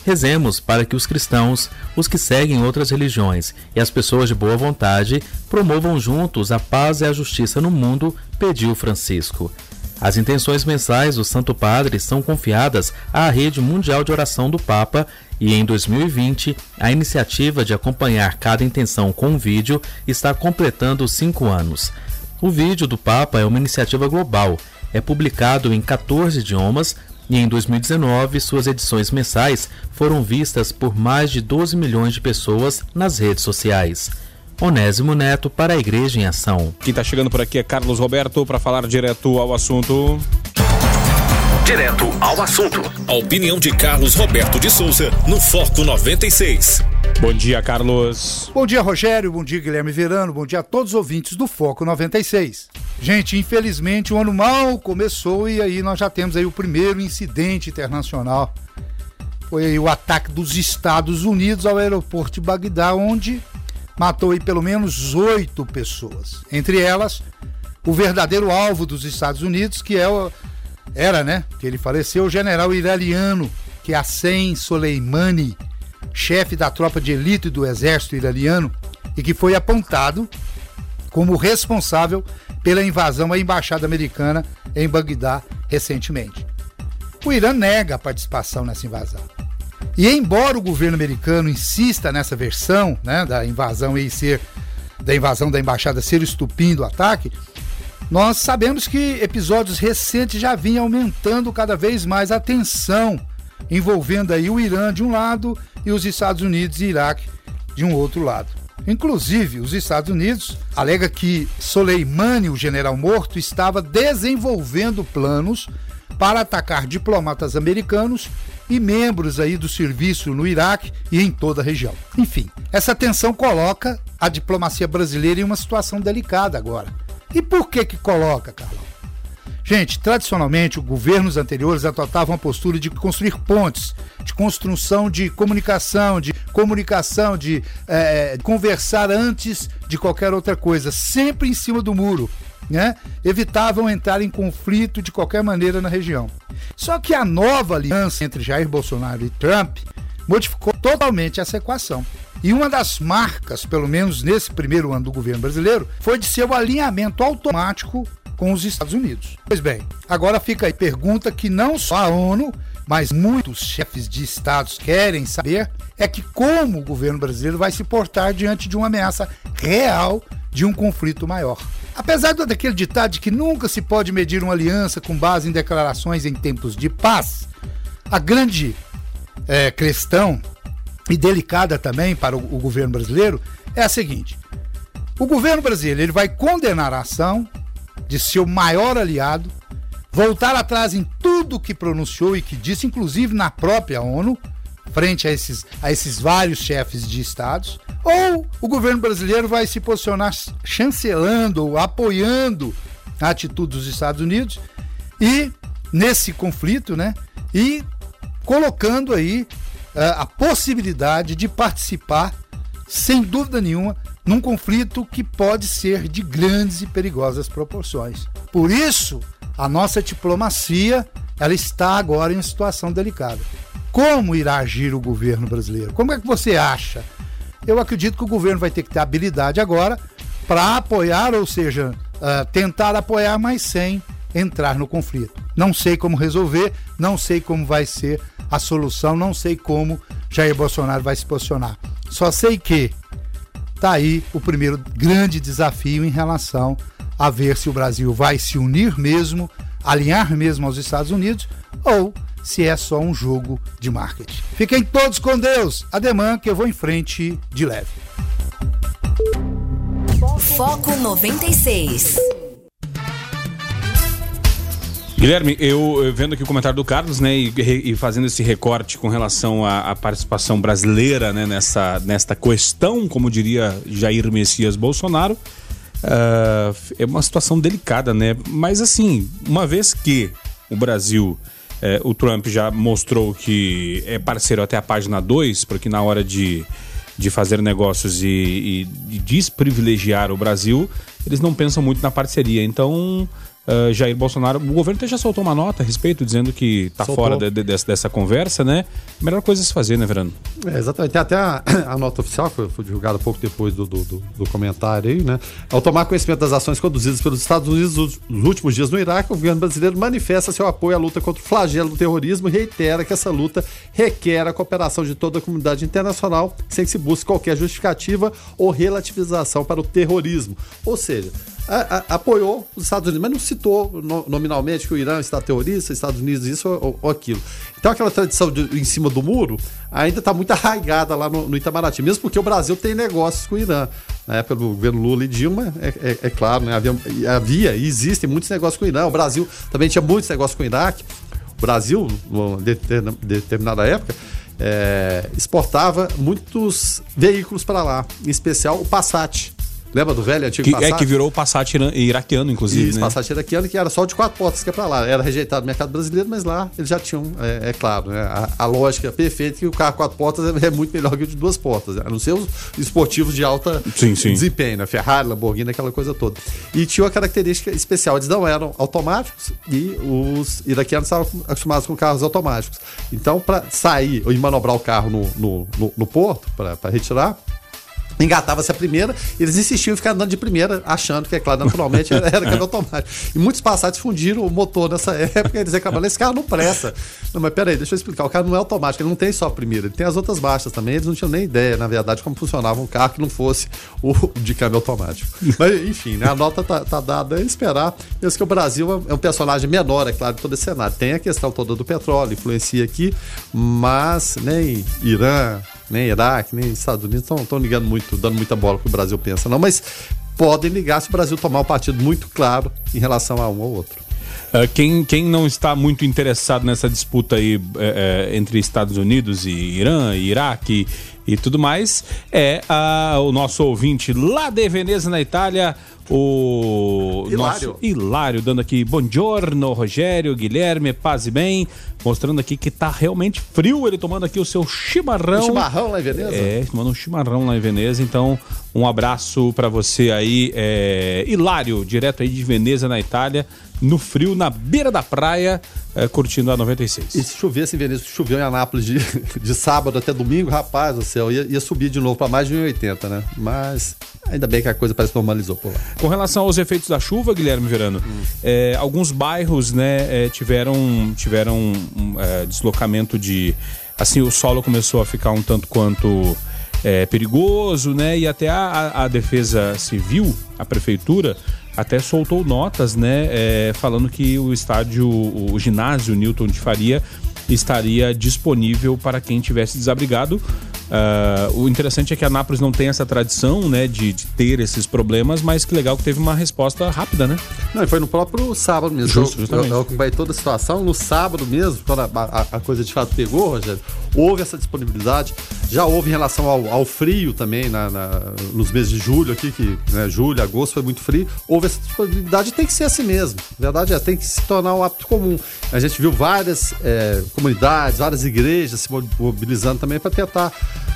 Rezemos para que os cristãos, os que seguem outras religiões e as pessoas de boa vontade promovam juntos a paz e a justiça no mundo, pediu Francisco. As intenções mensais do Santo Padre são confiadas à Rede Mundial de Oração do Papa e em 2020 a iniciativa de acompanhar cada intenção com um vídeo está completando cinco anos. O vídeo do Papa é uma iniciativa global, é publicado em 14 idiomas, e em 2019 suas edições mensais foram vistas por mais de 12 milhões de pessoas nas redes sociais. Onésimo Neto para a Igreja em Ação. Quem está chegando por aqui é Carlos Roberto para falar direto ao assunto. Direto ao assunto. A opinião de Carlos Roberto de Souza no Foco 96. Bom dia, Carlos. Bom dia, Rogério. Bom dia, Guilherme Verano. Bom dia a todos os ouvintes do Foco 96. Gente, infelizmente o ano mal começou e aí nós já temos aí o primeiro incidente internacional. Foi o ataque dos Estados Unidos ao aeroporto de Bagdá, onde matou aí pelo menos oito pessoas. Entre elas, o verdadeiro alvo dos Estados Unidos, que é o, era, né, que ele faleceu, o general iraniano Qassem Soleimani, chefe da tropa de elite do exército iraniano e que foi apontado como responsável pela invasão à embaixada americana em Bagdá recentemente. O Irã nega a participação nessa invasão. E embora o governo americano insista nessa versão, né, da invasão e ser da invasão da embaixada ser o estupim do ataque, nós sabemos que episódios recentes já vinham aumentando cada vez mais a tensão envolvendo aí o Irã de um lado e os Estados Unidos e Iraque de um outro lado. Inclusive, os Estados Unidos alega que Soleimani, o general morto, estava desenvolvendo planos para atacar diplomatas americanos e membros aí do serviço no Iraque e em toda a região. Enfim, essa tensão coloca a diplomacia brasileira em uma situação delicada agora. E por que que coloca, Carlão? Gente, tradicionalmente, os governos anteriores adotavam a postura de construir pontes, de construção de comunicação, de comunicação, de é, conversar antes de qualquer outra coisa, sempre em cima do muro. Né? Evitavam entrar em conflito de qualquer maneira na região. Só que a nova aliança entre Jair Bolsonaro e Trump modificou totalmente essa equação. E uma das marcas, pelo menos nesse primeiro ano do governo brasileiro, foi de seu alinhamento automático com os Estados Unidos. Pois bem, agora fica aí pergunta que não só a ONU, mas muitos chefes de estados querem saber é que como o governo brasileiro vai se portar diante de uma ameaça real de um conflito maior. Apesar daquele ditado de que nunca se pode medir uma aliança com base em declarações em tempos de paz, a grande é, questão e delicada também para o, o governo brasileiro é a seguinte: o governo brasileiro ele vai condenar a ação de seu maior aliado, voltar atrás em tudo que pronunciou e que disse, inclusive na própria ONU, frente a esses, a esses vários chefes de estados, ou o governo brasileiro vai se posicionar chancelando ou apoiando a atitude dos Estados Unidos e nesse conflito, né? E colocando aí uh, a possibilidade de participar, sem dúvida nenhuma, num conflito que pode ser de grandes e perigosas proporções. Por isso, a nossa diplomacia ela está agora em situação delicada. Como irá agir o governo brasileiro? Como é que você acha eu acredito que o governo vai ter que ter habilidade agora para apoiar, ou seja, uh, tentar apoiar, mas sem entrar no conflito. Não sei como resolver, não sei como vai ser a solução, não sei como Jair Bolsonaro vai se posicionar. Só sei que está aí o primeiro grande desafio em relação a ver se o Brasil vai se unir mesmo, alinhar mesmo aos Estados Unidos ou se é só um jogo de marketing. Fiquem todos com Deus. Ademã que eu vou em frente de leve. Foco 96. Guilherme, eu, vendo aqui o comentário do Carlos, né, e, e fazendo esse recorte com relação à, à, participação brasileira, né, nessa, nesta questão, como diria Jair Messias Bolsonaro, uh, é uma situação delicada, né? Mas assim, uma vez que o Brasil, uh, o Trump já mostrou que é parceiro até a página 2, porque na hora de, de fazer negócios e, e de desprivilegiar o Brasil, eles não pensam muito na parceria. Então uh, Jair Bolsonaro. O governo até já soltou uma nota a respeito, dizendo que está fora de, de, dessa, dessa, conversa, né? Melhor coisa a se fazer, né, Verano? É, exatamente. Tem até a, a, nota oficial, que foi, divulgada pouco depois do, do, do, do, comentário aí, né? Ao tomar conhecimento das ações conduzidas pelos Estados Unidos nos últimos dias no Iraque, o governo brasileiro manifesta seu apoio à luta contra o flagelo do terrorismo e reitera que essa luta requer a cooperação de toda a comunidade internacional, sem que se busque qualquer justificativa ou relativização para o terrorismo. Ou seja, a, a, apoiou os Estados Unidos, mas não citou no, nominalmente que o Irã está terrorista, Estados Unidos isso ou, ou aquilo. Então aquela tradição de, em cima do muro ainda está muito arraigada lá no, no, Itamaraty, mesmo porque o Brasil tem negócios com o Irã. Na época do governo Lula e Dilma, é, é, é claro, né, havia, havia e existem muitos negócios com o Irã. O Brasil também tinha muitos negócios com o Iraque. O Brasil, em determinada época, é, exportava muitos veículos para lá, em especial o Passat. Lembra do velho antigo que, Passat? É, que virou o Passat iraquiano, inclusive. Isso, né? Passat iraquiano, que era só de quatro portas que é pra lá. Era rejeitado no mercado brasileiro, mas lá eles já tinham, é, é claro, né? a, a, lógica perfeita que o carro quatro portas é, é muito melhor que o de duas portas, né? a não ser os esportivos de alta sim, sim. desempenho, né? Ferrari, Lamborghini, aquela coisa toda. E tinha uma característica especial, eles não eram automáticos e os iraquianos estavam acostumados com carros automáticos. Então, para sair e manobrar o carro no, no, no, no porto, para retirar, engatava-se a primeira, eles insistiam em ficar andando de primeira, achando que, é claro, naturalmente era, câmbio automático. E muitos passados fundiram o motor nessa época, eles reclamaram, esse carro não presta. Não, mas peraí, deixa eu explicar, o carro não é automático, ele não tem só a primeira, ele tem as outras baixas também, eles não tinham nem ideia, na verdade, como funcionava um carro que não fosse o de câmbio automático. Mas, enfim, né, a nota tá, tá dada a esperar, mesmo que o Brasil é um personagem menor, é claro, em todo esse cenário. Tem a questão toda do petróleo, influencia aqui, mas nem Irã, nem Iraque, nem Estados Unidos estão ligando muito, dando muita bola que o Brasil pensa, não, mas podem ligar se o Brasil tomar um partido muito claro em relação a um ou outro. Uh, quem, quem não está muito interessado nessa disputa aí é, entre Estados Unidos e Irã, e Iraque e, e tudo mais é a, o nosso ouvinte lá de Veneza, na Itália, o Hilário. nosso Hilário, dando aqui buongiorno, Rogério, Guilherme, paz e bem, mostrando aqui que tá realmente frio, ele tomando aqui o seu chimarrão. Um chimarrão lá em Veneza? É, tomando um chimarrão lá em Veneza, então um abraço para você aí, é, Hilário, direto aí de Veneza, na Itália, no frio, na beira da praia, é, curtindo a 96. E se chovesse em Veneza, choveu em Anápolis de, de sábado até domingo, rapaz do céu, ia, ia subir de novo para mais de 1,80, né? Mas ainda bem que a coisa parece que normalizou por lá. Com relação aos efeitos da chuva, Guilherme Verano, hum. é, alguns bairros né, é, tiveram, tiveram um, deslocamento de. Assim, o solo começou a ficar um tanto quanto. Perigoso, né? E até a, a defesa civil, a prefeitura, até soltou notas, né, é, falando que o estádio, o ginásio Newton de Faria estaria disponível para quem tivesse desabrigado. Uh, o interessante é que a Nápoles não tem essa tradição, né, de, de, ter esses problemas, mas que legal que teve uma resposta rápida, né? Não, e foi no próprio sábado mesmo. Justo, justamente. Eu, eu acompanhei toda a situação. No sábado mesmo, quando a, a, a, coisa de fato pegou, Rogério, houve essa disponibilidade. Já houve em relação ao, ao frio também, na, na, nos meses de julho aqui, que né, julho, agosto foi muito frio. Houve essa disponibilidade e tem que ser assim mesmo. A verdade é, tem que se tornar um hábito comum. A gente viu várias é, comunidades, várias igrejas se mobilizando também para tentar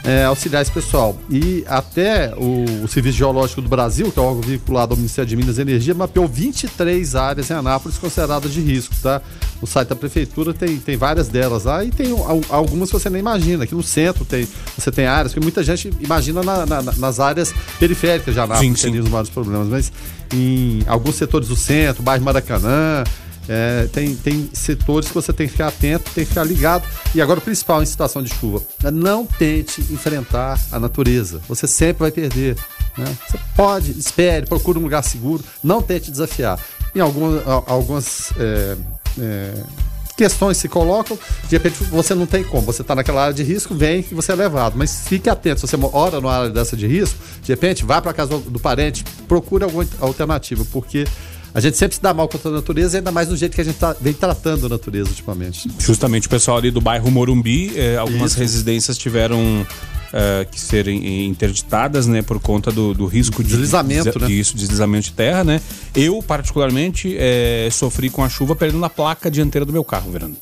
é, auxiliar esse pessoal. E até o, o, Serviço Geológico do Brasil, que é o órgão vinculado ao Ministério de Minas e Energia, mapeou 23 áreas em Anápolis consideradas de risco, tá? O site da prefeitura tem, tem várias delas lá e tem algumas que você nem imagina. Aqui no centro tem, você tem áreas que muita gente imagina na, na, nas áreas periféricas de Anápolis, sim, sim. tem os vários problemas, mas em alguns setores do centro, bairro Maracanã, é, tem, tem setores que você tem que ficar atento, tem que ficar ligado. E agora, o principal em situação de chuva, não tente enfrentar a natureza. Você sempre vai perder. Né? Você pode, espere, procure um lugar seguro, não tente desafiar. Em algumas, algumas é, é, questões se colocam, de repente você não tem como, você está naquela área de risco, vem e você é levado. Mas fique atento, se você mora numa área dessa de risco, de repente vá para a casa do parente, procure alguma alternativa, porque a gente sempre se dá mal contra a natureza, ainda mais do jeito que a gente tá, vem tratando a natureza ultimamente. Justamente o pessoal ali do bairro Morumbi, eh, algumas Isso. residências tiveram Uh, que serem interditadas, né, por conta do, do risco de deslizamento, né? Isso, deslizamento de terra, né? Eu particularmente é, sofri com a chuva perdendo a placa dianteira do meu carro, Verano.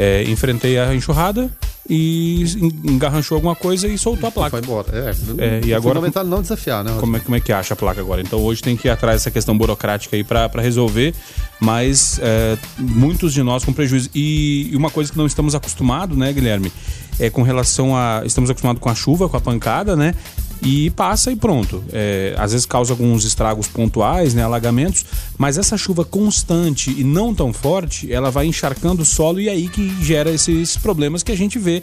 É, enfrentei a enxurrada, e engarranchou alguma coisa e soltou a placa. Foi embora. É, é e agora fundamental não desafiar, né? Como é, como é que acha a placa agora? Então hoje tem que ir atrás dessa questão burocrática aí para resolver, mas é, muitos de nós com prejuízo. E, e uma coisa que não estamos acostumados, né, Guilherme? É com relação a. Estamos acostumados com a chuva, com a pancada, né? E passa e pronto. É, às vezes causa alguns estragos pontuais, né, alagamentos, mas essa chuva constante e não tão forte, ela vai encharcando o solo e é aí que gera esses problemas que a gente vê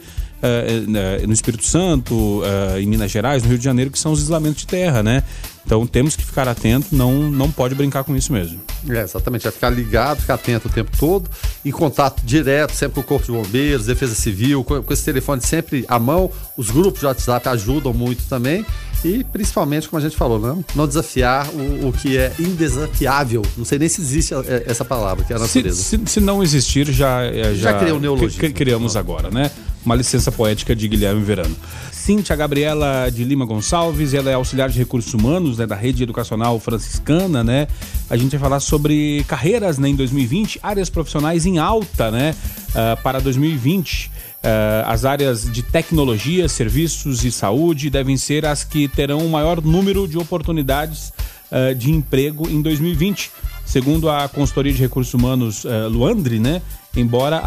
no Espírito Santo, uh, em Minas Gerais, no Rio de Janeiro, que são os isolamentos de terra, né? Então temos que ficar atento, não, não pode brincar com isso mesmo. É, exatamente, é ficar ligado, ficar atento o tempo todo, em contato direto sempre com o Corpo de Bombeiros, Defesa Civil, com, com esse telefone sempre à mão. Os grupos de WhatsApp ajudam muito também. E principalmente, como a gente falou, não, não desafiar o, o que é indesafiável. Não sei nem se existe essa palavra, que é a natureza. Se, se, se não existir, já, já, já criou neologismo. Criamos agora, né? Uma licença poética de Guilherme Verano. Cíntia Gabriela de Lima Gonçalves, ela é auxiliar de recursos humanos né, da rede educacional franciscana, né? A gente vai falar sobre carreiras né, em 2020, áreas profissionais em alta, né? Uh, para 2020. Uh, ah, as áreas de tecnologia, serviços e saúde devem ser as que terão o maior número de oportunidades uh, de emprego em 2020. Segundo a consultoria de recursos humanos Luandre, né? Embora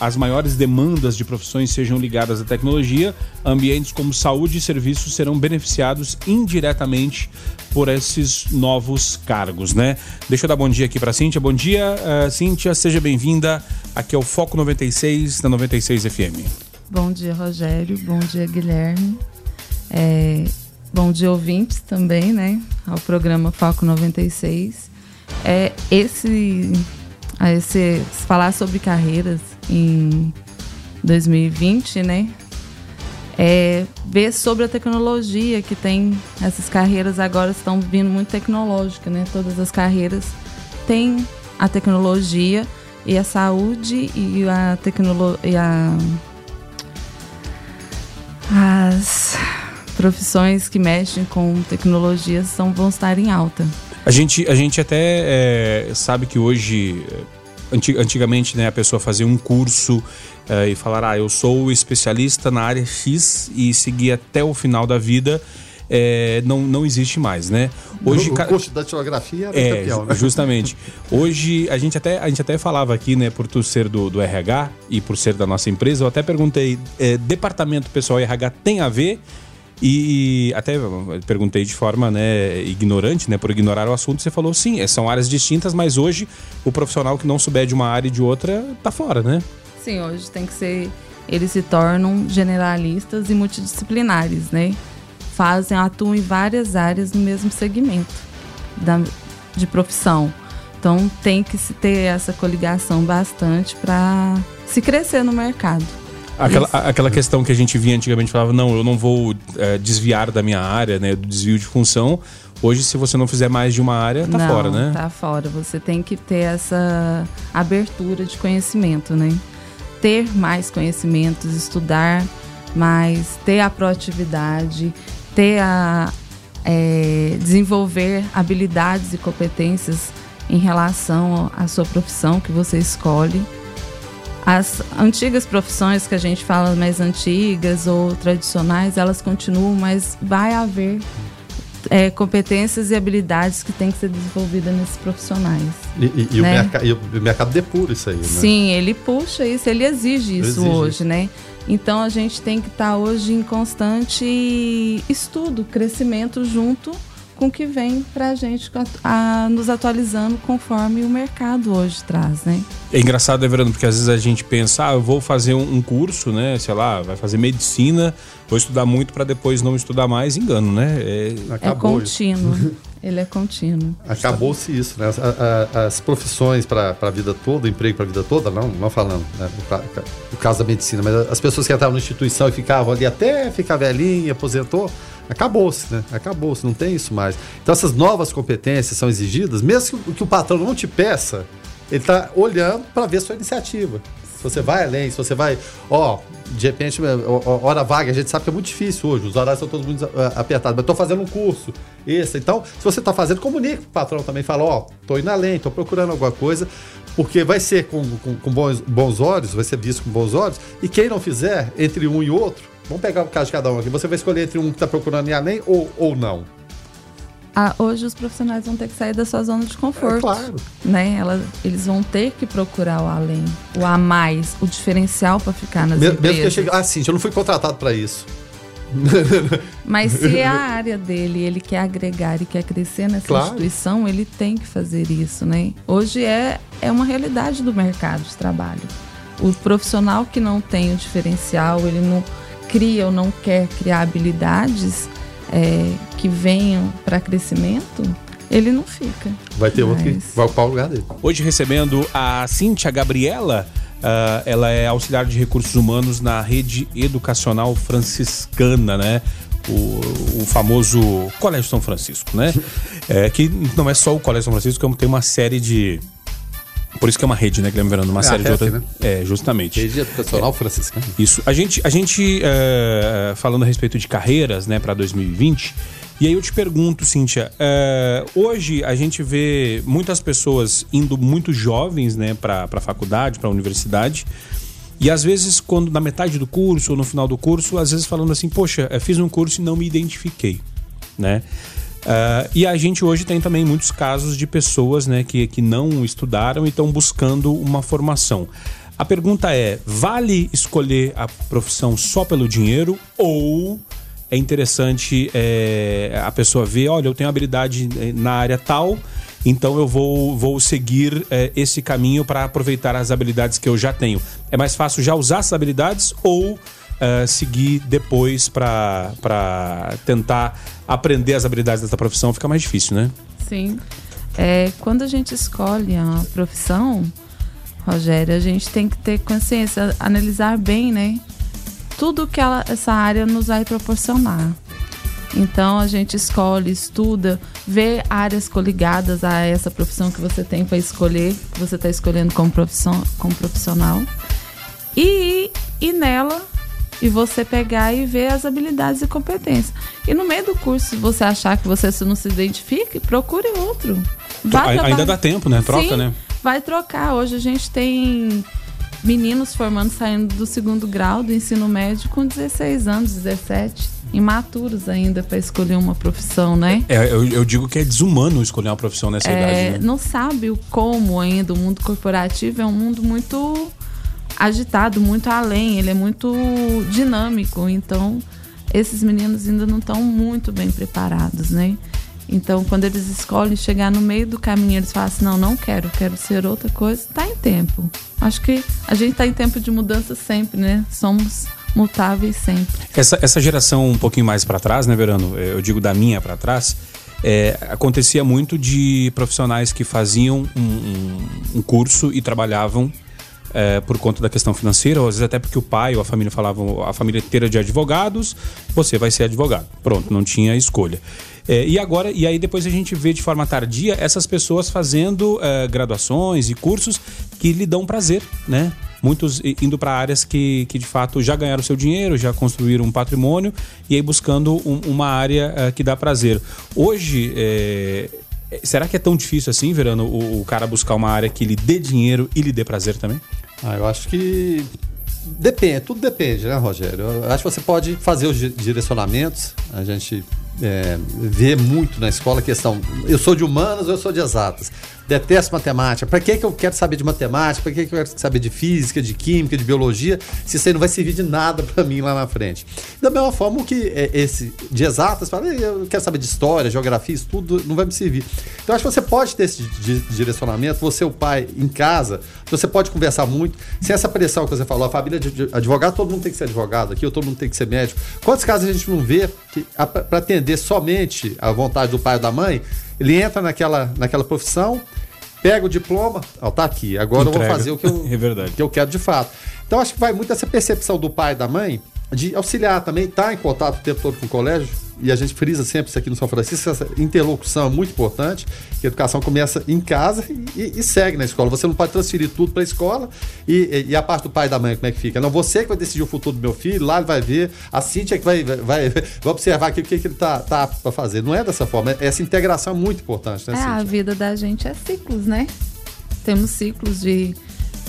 as maiores demandas de profissões sejam ligadas à tecnologia, ambientes como saúde e serviços serão beneficiados indiretamente por esses novos cargos, né? Deixa eu dar bom dia aqui para Cíntia. Bom dia, uh, Cíntia, seja bem-vinda aqui ao Foco 96 da 96 FM. Bom dia, Rogério. Bom dia, Guilherme. É, bom dia, ouvintes também, né? Ao programa Foco 96. É, esse a esse, falar sobre carreiras em 2020, né? É, ver sobre a tecnologia que tem essas carreiras agora estão vindo muito tecnológica, né? Todas as carreiras têm a tecnologia e a saúde e a tecnologia as profissões que mexem com tecnologias são, vão estar em alta. A gente, a gente até é, sabe que hoje, antigamente, né, a pessoa fazia um curso é, e falar, ah, eu sou especialista na área X e seguir até o final da vida. É, não, não existe mais, né? Hoje, o, o curso da geografia era é, campeão, né? Justamente. Hoje, a gente, até, a gente até falava aqui, né, por tu ser do, do RH e por ser da nossa empresa, eu até perguntei, é, departamento pessoal RH tem a ver? E até perguntei de forma né, ignorante, né, por ignorar o assunto, você falou sim, é, são áreas distintas, mas hoje o profissional que não souber de uma área e de outra tá fora, né? Sim, hoje tem que ser. Eles se tornam generalistas e multidisciplinares, né? Fazem, atuam em várias áreas no mesmo segmento da, de profissão. Então tem que se ter essa coligação bastante para se crescer no mercado. Aquela, aquela questão que a gente via antigamente, falava, não, eu não vou é, desviar da minha área, né, do desvio de função. Hoje, se você não fizer mais de uma área, tá não, fora, né? Tá fora. Você tem que ter essa abertura de conhecimento, né? Ter mais conhecimentos, estudar mais, ter a proatividade, ter a é, desenvolver habilidades e competências em relação à sua profissão que você escolhe As antigas profissões que a gente fala mais antigas ou tradicionais, elas continuam, mas vai haver é, competências e habilidades que têm que ser desenvolvidas nesses profissionais. E, e, e, né? o, e o, mercado depura isso aí, né? Sim, ele puxa isso, ele exige isso exige hoje, né? Então a gente tem que estar tá hoje em constante estudo, crescimento junto com o que vem para a gente a, nos atualizando conforme o mercado hoje traz, né? É engraçado, né, Verano, porque às vezes a gente pensa, ah, eu vou fazer um, um curso, né? Sei lá, vai fazer medicina, vou estudar muito para depois não estudar mais, engano, né? É, é contínuo. Ele é contínuo. Acabou-se isso, né? As, as profissões para a vida toda, emprego para a vida toda, não, não falando, né? no caso da medicina, mas as pessoas que entravam na instituição e ficavam ali até ficar velhinha, aposentou, acabou-se, né? Acabou-se, não tem isso mais. Então essas novas competências são exigidas, mesmo que, que o patrão não te peça, ele está olhando para ver sua iniciativa. Se você vai além, se você vai, ó, de repente, hora vaga, a gente sabe que é muito difícil hoje, os horários são todos muito ah, apertados, mas estou fazendo um curso, esse. Então, se você está fazendo, comunique o patrão também, fala, ó, estou indo além, estou procurando alguma coisa, porque vai ser com, com, com bons, bons olhos, vai ser visto com bons olhos, e quem não fizer, entre um e outro, vamos pegar o caso de cada um aqui, você vai escolher entre um que está procurando ir além ou, ou não. Ah, hoje os profissionais vão ter que sair da sua zona de conforto. É, claro. Né? Ela, eles vão ter que procurar o além, o a mais, o diferencial para ficar nas mesmo, empresas. Mesmo que eu chegue, ah, sim, eu não fui contratado para isso. Mas se é a área dele, ele quer agregar e quer crescer nessa claro. instituição, ele tem que fazer isso, né? Hoje é, é uma realidade do mercado de trabalho. O profissional que não tem o diferencial, ele não cria ou não quer criar habilidades, é, que venham para crescimento, ele não fica. Vai ter Mas... outro que vai ocupar o lugar dele. Hoje recebendo a Cíntia Gabriela. Uh, ela é auxiliar de recursos humanos na rede educacional franciscana, né? O, o, famoso Colégio São Francisco, né? É, que não é só o Colégio São Francisco, como tem uma série de por isso que é uma rede, né, Guilherme Verano? Uma é série de outras. Né? É, justamente. Rede educacional é, franciscana. Isso. A gente, a gente é, falando a respeito de carreiras, né, para 2020. E aí eu te pergunto, Cíntia, é, hoje a gente vê muitas pessoas indo muito jovens, né, para a faculdade, para a universidade. E às vezes, quando na metade do curso ou no final do curso, às vezes falando assim, poxa, fiz um curso e não me identifiquei, né? Uh, e a gente hoje tem também muitos casos de pessoas né, que, que não estudaram e estão buscando uma formação. A pergunta é: vale escolher a profissão só pelo dinheiro ou é interessante é, a pessoa ver, olha, eu tenho habilidade eh, na área tal, então eu vou, vou seguir é, esse caminho para aproveitar as habilidades que eu já tenho. É mais fácil já usar essas habilidades ou uh, seguir depois para tentar aprender as habilidades dessa profissão fica mais difícil, né? Sim. É, quando a gente escolhe a profissão, Rogério, a gente tem que ter consciência, analisar bem, né? Tudo que ela, essa área nos vai proporcionar. Então a gente escolhe, estuda, vê áreas coligadas a essa profissão que você tem para escolher, que você está escolhendo como, profissão, como profissional. E, e nela e você pegar e ver as habilidades e competências. E no meio do curso, se você achar que você não se identifique, procure outro. Vai Ainda dá tempo, né? Troca, Sim, né? Vai trocar. Hoje a gente tem meninos formando, saindo do segundo grau do ensino médio com 16 anos, 17 imaturos ainda para escolher uma profissão, né? É, eu, eu, digo que é desumano escolher uma profissão nessa é, idade. Né? Não sabe o como ainda. O mundo corporativo é um mundo muito agitado, muito além, ele é muito dinâmico. Então, esses meninos ainda não estão muito bem preparados, né? Então, quando eles escolhem chegar no meio do caminho, eles falam assim: não, não quero, quero ser outra coisa, está em tempo. Acho que a gente está em tempo de mudança sempre, né? Somos mutáveis sempre. Essa, essa geração um pouquinho mais para trás, né, Verano? Eu digo da minha para trás. É, acontecia muito de profissionais que faziam um, um, um curso e trabalhavam é, por conta da questão financeira, ou às vezes até porque o pai ou a família falavam, a família inteira de advogados, você vai ser advogado. Pronto, não tinha escolha. É, e agora, e aí depois a gente vê de forma tardia essas pessoas fazendo é, graduações e cursos que lhe dão prazer, né? Muitos indo para áreas que, que de fato já ganharam seu dinheiro, já construíram um patrimônio e aí buscando um, uma área é, que dá prazer. Hoje, é, será que é tão difícil assim, Verano, o, o cara buscar uma área que lhe dê dinheiro e lhe dê prazer também? Ah, eu acho que depende, tudo depende, né, Rogério? Eu acho que você pode fazer os direcionamentos. A gente é, vê muito na escola a questão: eu sou de humanas eu sou de exatas? Detesto matemática. Para que, que eu quero saber de matemática? Para que, que eu quero saber de física, de química, de biologia? Se isso aí não vai servir de nada para mim lá na frente. Da mesma forma que é, esse de exatas, fala, eu quero saber de história, geografia, isso tudo não vai me servir. Então acho que você pode ter esse direcionamento, você, o pai, em casa, você pode conversar muito, sem essa pressão que você falou, a família de advogado, todo mundo tem que ser advogado aqui, ou todo mundo tem que ser médico. Quantos casos a gente não vê para atender somente a vontade do pai ou da mãe, ele entra naquela, naquela profissão, pega o diploma, ó, tá aqui, agora Entrega. eu vou fazer o que eu, é que eu quero de fato. Então acho que vai muito essa percepção do pai e da mãe de auxiliar também, tá em contato o tempo todo com o colégio, e a gente frisa sempre isso aqui no São Francisco, essa interlocução é muito importante, que a educação começa em casa e, e segue na escola. Você não pode transferir tudo para a escola e, e, a parte do pai e da mãe, como é que fica? Não, você que vai decidir o futuro do meu filho, lá ele vai ver, a Cintia que vai, vai, vai, observar aqui o que, que ele tá, tá para fazer. Não é dessa forma, essa integração é muito importante, né, É, Cíntia? a vida da gente é ciclos, né? Temos ciclos de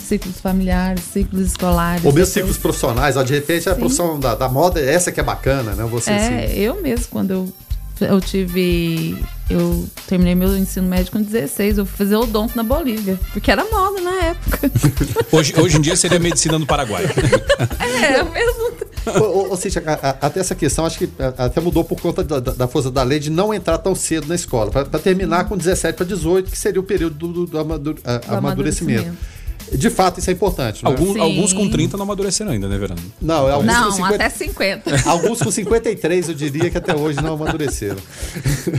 ciclos familiares, ciclos escolares. Ou mesmo ciclos profissionais, ó, de repente a profissão da, da, moda, essa que é bacana, né? Você, é, assim. eu mesmo, quando eu, eu tive. Eu terminei meu ensino médio com 16, eu fui fazer odonto na Bolívia, porque era moda na época. hoje, hoje em dia seria medicina no Paraguai. é, eu mesmo. Ou, ou seja, a, a, até essa questão acho que até mudou por conta da, da, força da lei de não entrar tão cedo na escola, para terminar com 17 para 18, que seria o período do, do, do, do amadurecimento. amadurecimento. De fato, isso é importante. Né? Alguns, alguns com 30 não amadureceram ainda, né, Verano? Não, alguns não com 50... até 50. Alguns com 53, eu diria que até hoje não amadureceram.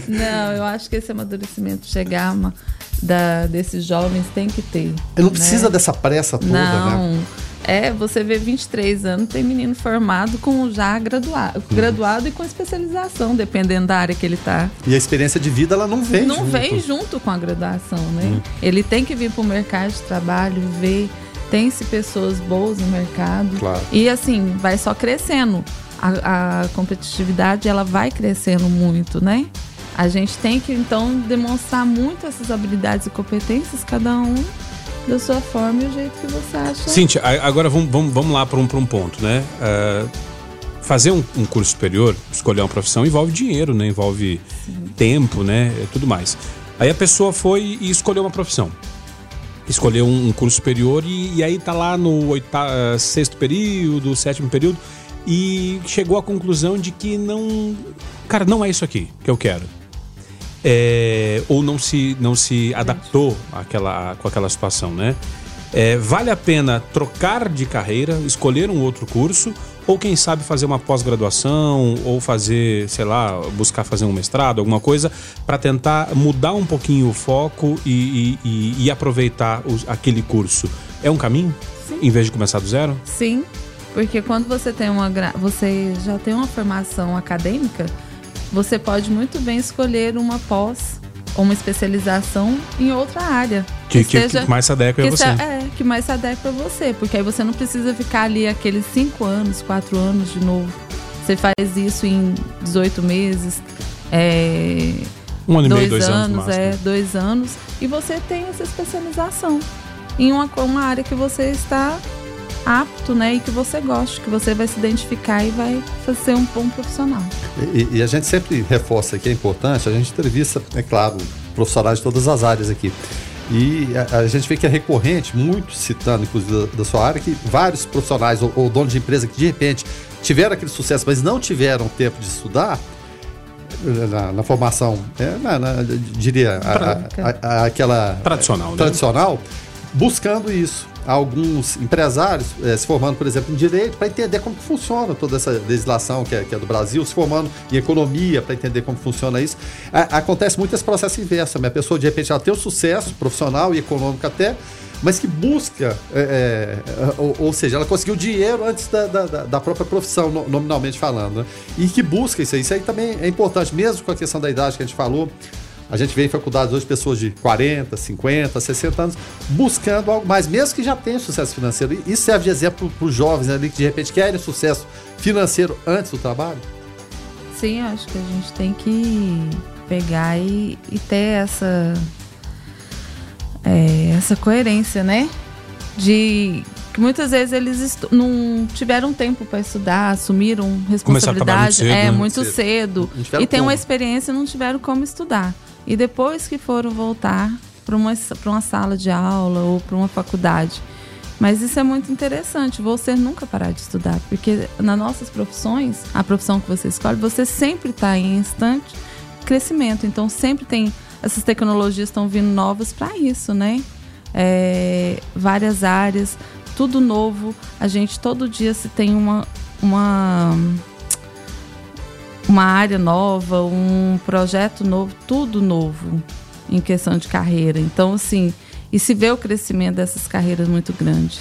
Não, eu acho que esse amadurecimento chegar uma, da, desses jovens tem que ter. Não né? precisa dessa pressa toda, não. né? É, você vê 23 anos, tem menino formado com já graduado, uhum. graduado e com especialização, dependendo da área que ele está. E a experiência de vida, ela não vem Não junto. vem junto com a graduação, né? Uhum. Ele tem que vir para o mercado de trabalho, ver, tem-se pessoas boas no mercado. Claro. E assim, vai só crescendo. A, a competitividade, ela vai crescendo muito, né? A gente tem que, então, demonstrar muito essas habilidades e competências, cada um da sua forma e o jeito que você acha. Cíntia, agora vamos, vamos, vamos lá para um, um ponto, né? Uh, fazer um, um, curso superior, escolher uma profissão, envolve dinheiro, né? Envolve Sim. tempo, né? Tudo mais. Aí a pessoa foi e escolheu uma profissão. Escolheu um, um curso superior e, e, aí tá lá no oitavo, sexto período, sétimo período e chegou à conclusão de que não. Cara, não é isso aqui que eu quero é, ou não se, não se adaptou àquela, com aquela situação, né? É, vale a pena trocar de carreira, escolher um outro curso, ou quem sabe fazer uma pós-graduação, ou fazer, sei lá, buscar fazer um mestrado, alguma coisa, para tentar mudar um pouquinho o foco e, e, e aproveitar os, aquele curso. É um caminho? Sim. Em vez de começar do zero? Sim, porque quando você tem uma você já tem uma formação acadêmica, você pode muito bem escolher uma pós ou uma especialização em outra área. Que, que, seja, que mais se adequa a você. é, que mais se adequa a você. Porque aí você não precisa ficar ali aqueles 5 anos, 4 anos de novo. Você faz isso em 18 meses. É, um ano dois e meio, dois anos, anos. É, dois anos. E você tem essa especialização em uma, uma área que você está apto, né? E que você goste, que você vai se identificar e vai ser um bom profissional. E, e a gente sempre reforça que é importante, a gente entrevista, é claro, profissionais de todas as áreas aqui. E a, a, gente vê que é recorrente, muito citando, inclusive, da, da sua área, que vários profissionais ou, ou donos de empresa que de repente tiveram aquele sucesso, mas não tiveram tempo de estudar, na, na, formação, é, na, na, diria, a, a, aquela tradicional, né? tradicional buscando isso alguns empresários é, se formando, por exemplo, em direito, para entender como funciona toda essa legislação que é, que é do Brasil, se formando em economia, para entender como funciona isso. A, acontece muito esse processo inverso. Né? A pessoa, de repente, ela tem um sucesso profissional e econômico até, mas que busca, é, é, ou, ou, seja, ela conseguiu dinheiro antes da, da, da própria profissão, nominalmente falando, né? e que busca isso aí. Isso aí também é importante, mesmo com a questão da idade que a gente falou. A gente vê em faculdades hoje pessoas de 40, 50, 60 anos buscando algo mais, mesmo que já tenham sucesso financeiro. Isso serve de exemplo para os jovens ali que de repente querem sucesso financeiro antes do trabalho? Sim, acho que a gente tem que pegar e, e ter essa é, essa coerência, né? De que muitas vezes eles não tiveram tempo para estudar, assumiram responsabilidade muito cedo, é né? muito cedo, cedo. e tem uma experiência e não tiveram como estudar. E depois que foram voltar para uma, uma sala de aula ou para uma faculdade. Mas isso é muito interessante, você nunca parar de estudar, porque nas nossas profissões, a profissão que você escolhe, você sempre está em instante crescimento. Então sempre tem essas tecnologias estão vindo novas para isso, né? É, várias áreas, tudo novo. A gente todo dia se tem uma, uma, uma área nova, um projeto novo, tudo novo em questão de carreira. Então, assim, e se vê o crescimento dessas carreiras muito grande.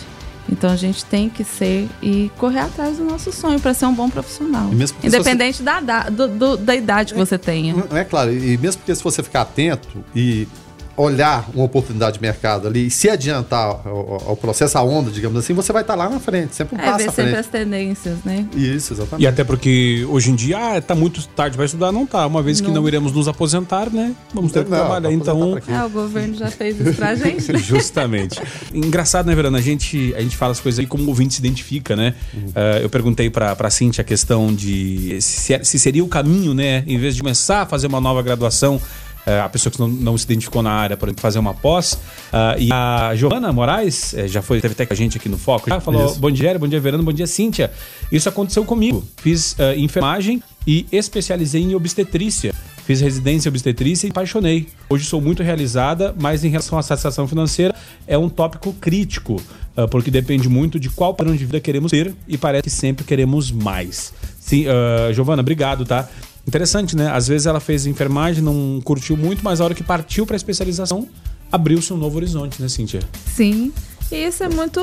Então a gente tem que ser e correr atrás do nosso sonho para ser um bom profissional. Independente você... da, da, do, da idade que é, você tenha. É claro, e mesmo porque se você ficar atento e olhar uma oportunidade de mercado ali e se adiantar ao, ao, processo, a onda, digamos assim, você vai estar lá na frente, sempre um é, passo ver à frente. sempre as tendências, né? Isso, exatamente. E até porque hoje em dia, ah, tá muito tarde para estudar, não tá. Uma vez não. que não iremos nos aposentar, né? Vamos ter que não, trabalhar, então... É, o governo já fez isso pra gente. Né? Justamente. Engraçado, né, Verana? A gente, a gente fala as coisas aí como o ouvinte se identifica, né? Uhum. Uh, eu perguntei pra, pra Cintia a questão de se, se seria o caminho, né? Em vez de começar a fazer uma nova graduação, a pessoa que não, não, se identificou na área para fazer uma pós. Uh, e a Giovana Moraes, é, já foi, teve até com a gente aqui no Foco, já falou: Isso. bom dia, bom dia, Verano, bom dia, Cíntia. Isso aconteceu comigo. Fiz uh, enfermagem e especializei em obstetrícia. Fiz residência em obstetrícia e apaixonei. Hoje sou muito realizada, mas em relação à satisfação financeira, é um tópico crítico, uh, porque depende muito de qual padrão de vida queremos ter e parece que sempre queremos mais. Sim, Giovana, obrigado, tá? Interessante, né? Às vezes ela fez enfermagem, não curtiu muito, mas a hora que partiu para especialização, abriu-se um novo horizonte, né, Cíntia? Sim. E isso é muito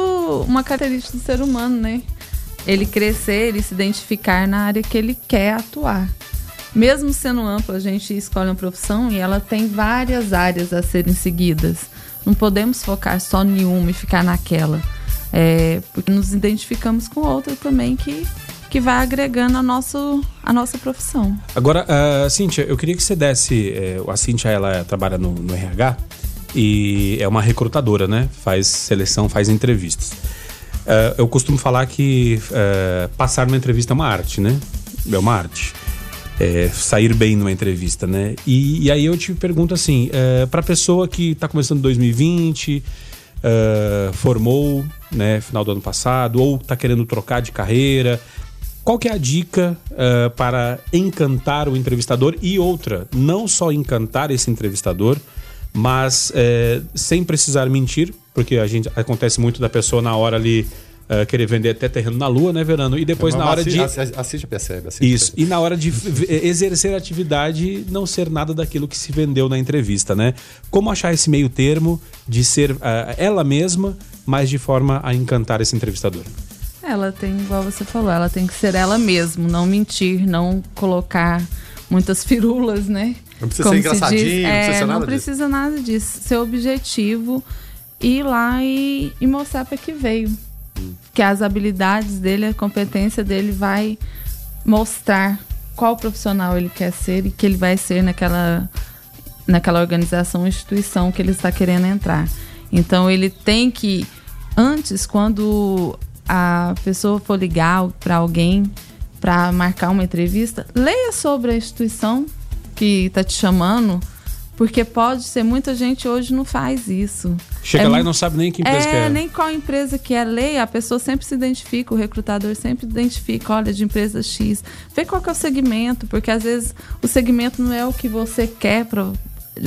uma característica do ser humano, né? Ele crescer, ele se identificar na área que ele quer atuar. Mesmo sendo amplo, a gente escolhe uma profissão e ela tem várias áreas a serem seguidas. Não podemos focar só em uma e ficar naquela. É, porque nos identificamos com outra também que que vai agregando a, nosso, a nossa profissão. Agora, uh, Cíntia, eu queria que você desse. Eh, a Cíntia, ela trabalha no, no RH e é uma recrutadora, né? Faz seleção, faz entrevistas. Uh, eu costumo falar que uh, passar numa entrevista é uma arte, né? É uma arte. É, sair bem numa entrevista, né? E, e aí eu te pergunto assim, uh, para pessoa que está começando 2020, uh, formou, né, final do ano passado, ou está querendo trocar de carreira, qual que é a dica uh, para encantar o entrevistador? E outra, não só encantar esse entrevistador, mas uh, sem precisar mentir, porque a gente acontece muito da pessoa na hora ali uh, querer vender até terreno na lua, né, Verano? E depois na hora de. Assiste, percebe. Assiste, Isso. Percebe. E na hora de exercer a atividade, não ser nada daquilo que se vendeu na entrevista, né? Como achar esse meio termo de ser ela mesma, mas de forma a encantar esse entrevistador? Ela tem, igual você falou, ela tem que ser ela mesma, não mentir, não colocar muitas firulas, né? Não precisa Como ser engraçadinho, diz, não precisa é, nada Não precisa disso. nada disso. Ser objetivo, ir lá e, e mostrar para que veio. Hum. Que as habilidades dele, a competência dele vai mostrar qual profissional ele quer ser e que ele vai ser naquela, naquela organização, instituição que ele está querendo entrar. Então ele tem que, antes, quando a pessoa for ligar para alguém para marcar uma entrevista, leia sobre a instituição que está te chamando, porque pode ser muita gente hoje não faz isso. Chega é, lá e não sabe nem que empresa é, que é. nem qual empresa que é. Leia, a pessoa sempre se identifica, o recrutador sempre identifica, olha, de empresa X. Vê qual que é o segmento, porque às vezes o segmento não é o que você quer, pra,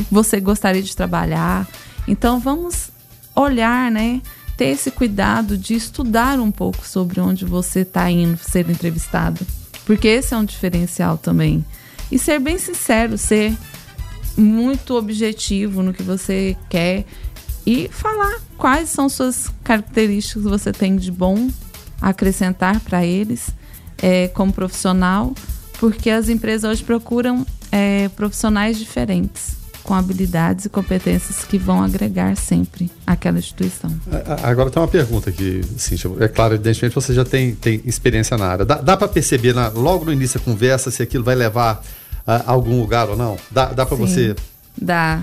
você gostaria de trabalhar. Então vamos olhar, né? Ter esse cuidado de estudar um pouco sobre onde você está indo ser entrevistado. Porque esse é um diferencial também. E ser bem sincero, ser muito objetivo no que você quer e falar quais são suas características que você tem de bom acrescentar para eles é, como profissional, porque as empresas hoje procuram é, profissionais diferentes com habilidades e competências que vão agregar sempre àquela instituição. Agora tem uma pergunta aqui, Cíntia. É claro, evidentemente você já tem, tem experiência na área. Dá, dá para perceber na, logo no início da conversa se aquilo vai levar a algum lugar ou não? Dá, dá para você? Dá.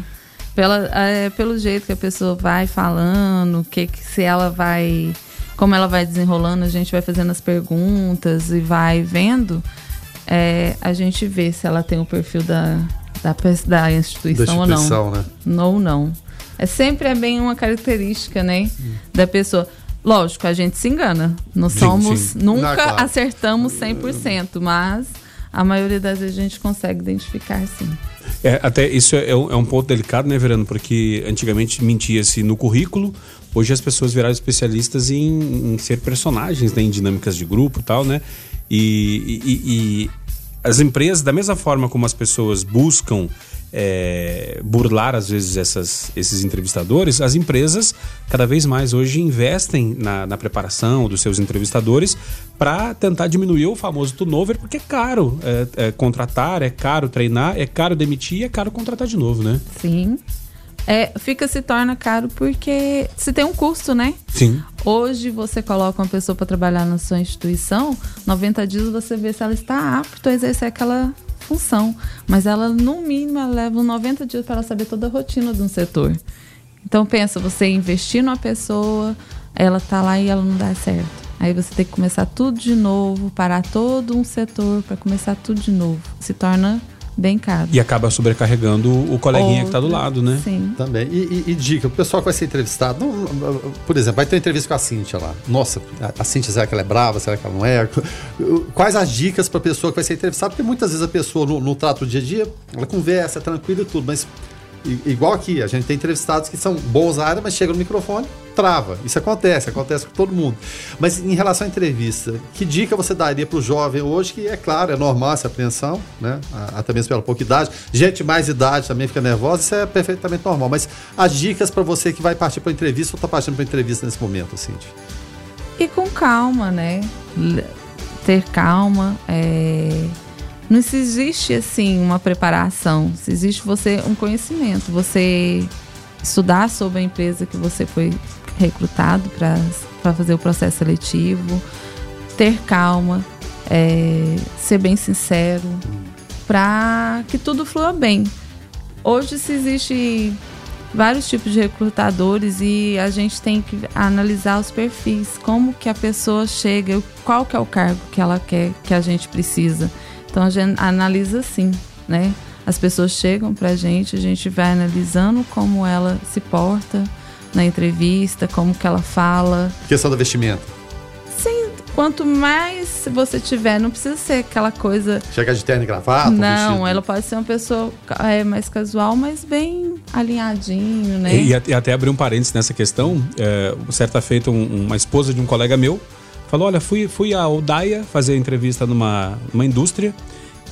Pela, é, pelo jeito que a pessoa vai falando, que, que se ela vai. Como ela vai desenrolando, a gente vai fazendo as perguntas e vai vendo. É, a gente vê se ela tem o perfil da, da, da instituição, da instituição ou não. Né? Ou não. É sempre é bem uma característica, né? Hum. Da pessoa. Lógico, a gente se engana. Não sim, somos. Sim. Nunca Não, claro. acertamos 100%, mas a maioria das vezes a gente consegue identificar sim. É, até isso é, é um, é um ponto delicado, né, Verano? Porque antigamente mentia-se no currículo, hoje as pessoas viraram especialistas em, em ser personagens, né, em dinâmicas de grupo e tal, né? E, e, e, as empresas, da mesma forma como as pessoas buscam é, burlar às vezes essas, esses entrevistadores, as empresas cada vez mais hoje investem na, na preparação dos seus entrevistadores para tentar diminuir o famoso turnover, porque é caro é, é, contratar, é caro treinar, é caro demitir, é caro contratar de novo, né? Sim. É, fica se torna caro porque se tem um custo, né? Sim. Hoje você coloca uma pessoa para trabalhar na sua instituição, 90 dias você vê se ela está apta a exercer aquela função, mas ela no mínimo ela leva 90 dias para saber toda a rotina de um setor. Então pensa, você investir numa pessoa, ela tá lá e ela não dá certo. Aí você tem que começar tudo de novo, parar todo um setor para começar tudo de novo. Se torna bem caro. E acaba sobrecarregando o coleguinha Outro, que está do lado, né? Sim. Também. E, e, e, dica, o pessoal que vai ser entrevistado, não, por exemplo, vai ter uma entrevista com a Cíntia lá. Nossa, a, Cíntia, será que ela é brava? Será que ela não é? Quais as dicas para a pessoa que vai ser entrevistada? Porque muitas vezes a pessoa, no, no trato do dia a dia, ela conversa, é tranquila e tudo, mas igual aqui, a gente tem entrevistados que são bons na área, mas chega no microfone, trava. Isso acontece, acontece com todo mundo. Mas em relação à entrevista, que dica você daria para o jovem hoje, que é claro, é normal essa apreensão, né? Até mesmo pela pouca idade. Gente mais idade também fica nervosa, isso é perfeitamente normal. Mas as dicas para você que vai partir para entrevista ou está partindo para entrevista nesse momento, Cindy? E com calma, né? Ter calma, é não se existe assim uma preparação, se existe você um conhecimento, você estudar sobre a empresa que você foi recrutado para fazer o processo seletivo, ter calma, é, ser bem sincero, para que tudo flua bem. Hoje se existe vários tipos de recrutadores e a gente tem que analisar os perfis, como que a pessoa chega, qual que é o cargo que ela quer, que a gente precisa. Então a gente analisa assim, né? As pessoas chegam pra gente, a gente vai analisando como ela se porta na entrevista, como que ela fala. Questão do vestimento. Sim, quanto mais você tiver, não precisa ser aquela coisa. Chegar de terno e gravata? Não, ela pode ser uma pessoa é, mais casual, mas bem alinhadinho, né? E, e até abrir um parênteses nessa questão, é, certa feita, um, uma esposa de um colega meu Falou, olha, fui, fui a Odaia fazer entrevista numa, numa indústria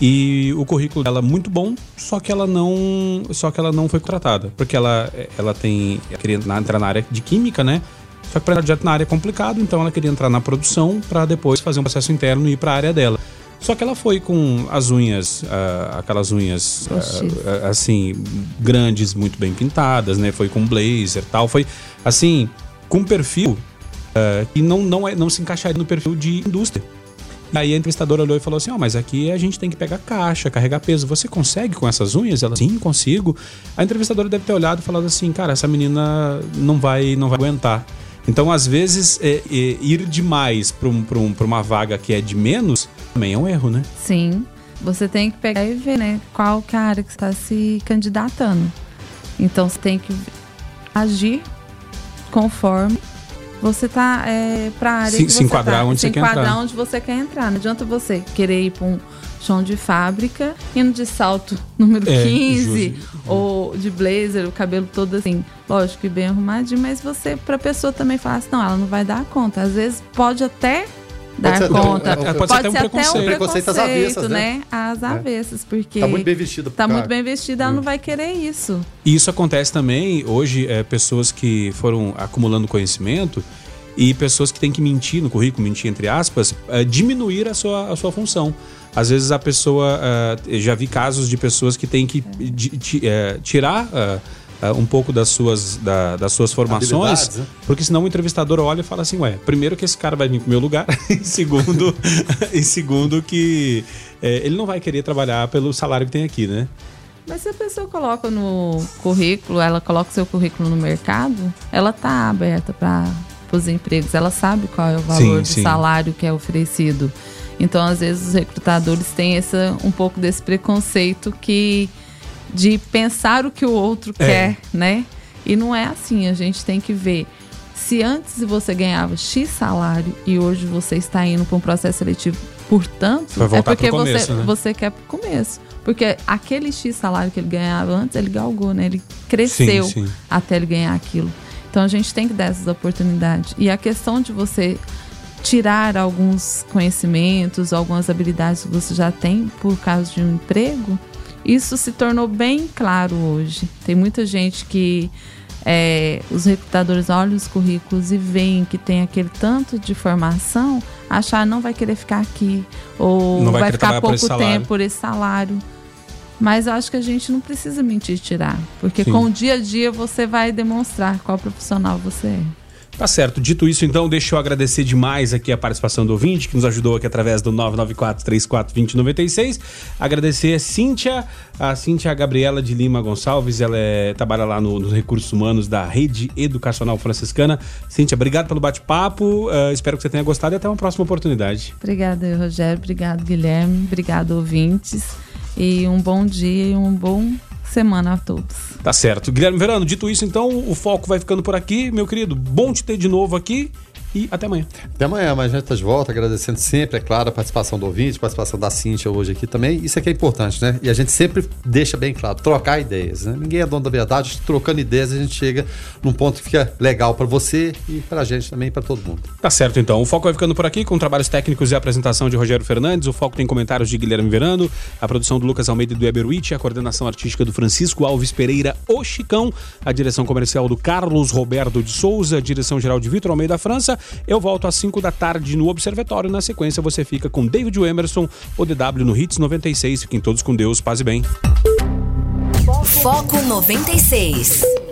e o currículo dela é muito bom, só que ela não, só que ela não foi contratada, porque ela, ela tem, ela queria entrar na área de química, né? Só que para entrar na área é complicado, então ela queria entrar na produção para depois fazer um processo interno e ir para a área dela. Só que ela foi com as unhas, uh, aquelas unhas uh, assim grandes, muito bem pintadas, né? Foi com blazer, tal, foi assim com perfil uh, que não, não, é, não se encaixaria no perfil de indústria. E aí a entrevistadora olhou e falou assim: Ó, oh, mas aqui a gente tem que pegar caixa, carregar peso. Você consegue com essas unhas? Ela, sim, consigo. A entrevistadora deve ter olhado e falado assim: cara, essa menina não vai, não vai aguentar. Então, às vezes, é, é, ir demais para um, um, uma vaga que é de menos também é um erro, né? Sim. Você tem que pegar e ver, né? Qual que é está se candidatando. Então, você tem que agir conforme você tá é, para área se, se enquadrar tá, onde se você quer entrar. onde você quer entrar. Não adianta você querer ir para um chão de fábrica, indo de salto número é, 15 ou de blazer, o cabelo todo assim, lógico que bem arrumadinho, mas você para pessoa também fala assim, não, ela não vai dar conta. Às vezes pode até dar conta. É, pode, pode, ser até um preconceito, um às avessas, né? né? Às é. avessas, porque tá muito bem vestida. Tá muito bem vestida, ela hum. não vai querer isso. E isso acontece também hoje, é, pessoas que foram acumulando conhecimento e pessoas que têm que mentir no currículo, mentir entre aspas, é, diminuir a sua, a sua função. Às vezes a pessoa, uh, já vi casos de pessoas que têm que é. tirar uh, um pouco das suas, da, das suas formações, né? porque senão o entrevistador olha e fala assim, ué, primeiro que esse cara vai vir pro meu lugar, e segundo, e segundo que é, ele não vai querer trabalhar pelo salário que tem aqui, né? Mas se a pessoa coloca no currículo, ela coloca o seu currículo no mercado, ela tá aberta para os empregos, ela sabe qual é o valor sim, do sim. salário que é oferecido. Então, às vezes, os recrutadores têm essa, um pouco desse preconceito que de pensar o que o outro é. quer, né? E não é assim, a gente tem que ver. Se antes você ganhava X salário e hoje você está indo para um processo seletivo, portanto, é porque começo, você, né? você quer para o começo. Porque aquele X salário que ele ganhava antes, ele galgou, né? Ele cresceu sim, sim. até ele ganhar aquilo. Então a gente tem que dar essas oportunidades. E a questão de você tirar alguns conhecimentos, algumas habilidades que você já tem por causa de um emprego, isso se tornou bem claro hoje. Tem muita gente que é, os recrutadores olham os currículos e veem que tem aquele tanto de formação, achar não vai querer ficar aqui ou vai, vai ficar pouco por tempo por esse salário. Mas eu acho que a gente não precisa mentir e tirar, porque Sim. com o dia a dia você vai demonstrar qual profissional você é. Tá certo. Dito isso, então, deixa eu agradecer demais aqui a participação do ouvinte, que nos ajudou aqui através do 994-34-2096. Agradecer a Cíntia, a Cíntia Gabriela de Lima Gonçalves, ela é, trabalha lá no, nos recursos humanos da Rede Educacional Franciscana. Cíntia, obrigado pelo bate-papo, uh, espero que você tenha gostado e até uma próxima oportunidade. Obrigada, Rogério, obrigado, Guilherme, obrigado, ouvintes, e um bom dia e um bom semana a todos. Tá certo. Guilherme Verano, dito isso, então, o foco vai ficando por aqui. Meu querido, bom te ter de novo aqui e até amanhã. Até amanhã, mas a gente está de volta, agradecendo sempre, é claro, a participação do ouvinte, a participação da Cintia hoje aqui também. Isso aqui é importante, né? E a gente sempre deixa bem claro, trocar ideias, né? Ninguém é dono da verdade, trocando ideias a gente chega num ponto que fica legal para você e para a gente também, para todo mundo. Tá certo, então. O Foco vai ficando por aqui com trabalhos técnicos e apresentação de Rogério Fernandes. O Foco tem comentários de Guilherme Verano, a produção do Lucas Almeida e do Eberwitch, a coordenação artística do Francisco Alves Pereira, o Chicão, a direção comercial do Carlos Roberto de Souza, a direção geral de Vitor Almeida França. Eu volto às 5 da tarde no Observatório. Na sequência, você fica com David Emerson, o DW no Hits 96. Fiquem todos com Deus, paz e bem. Foco 96.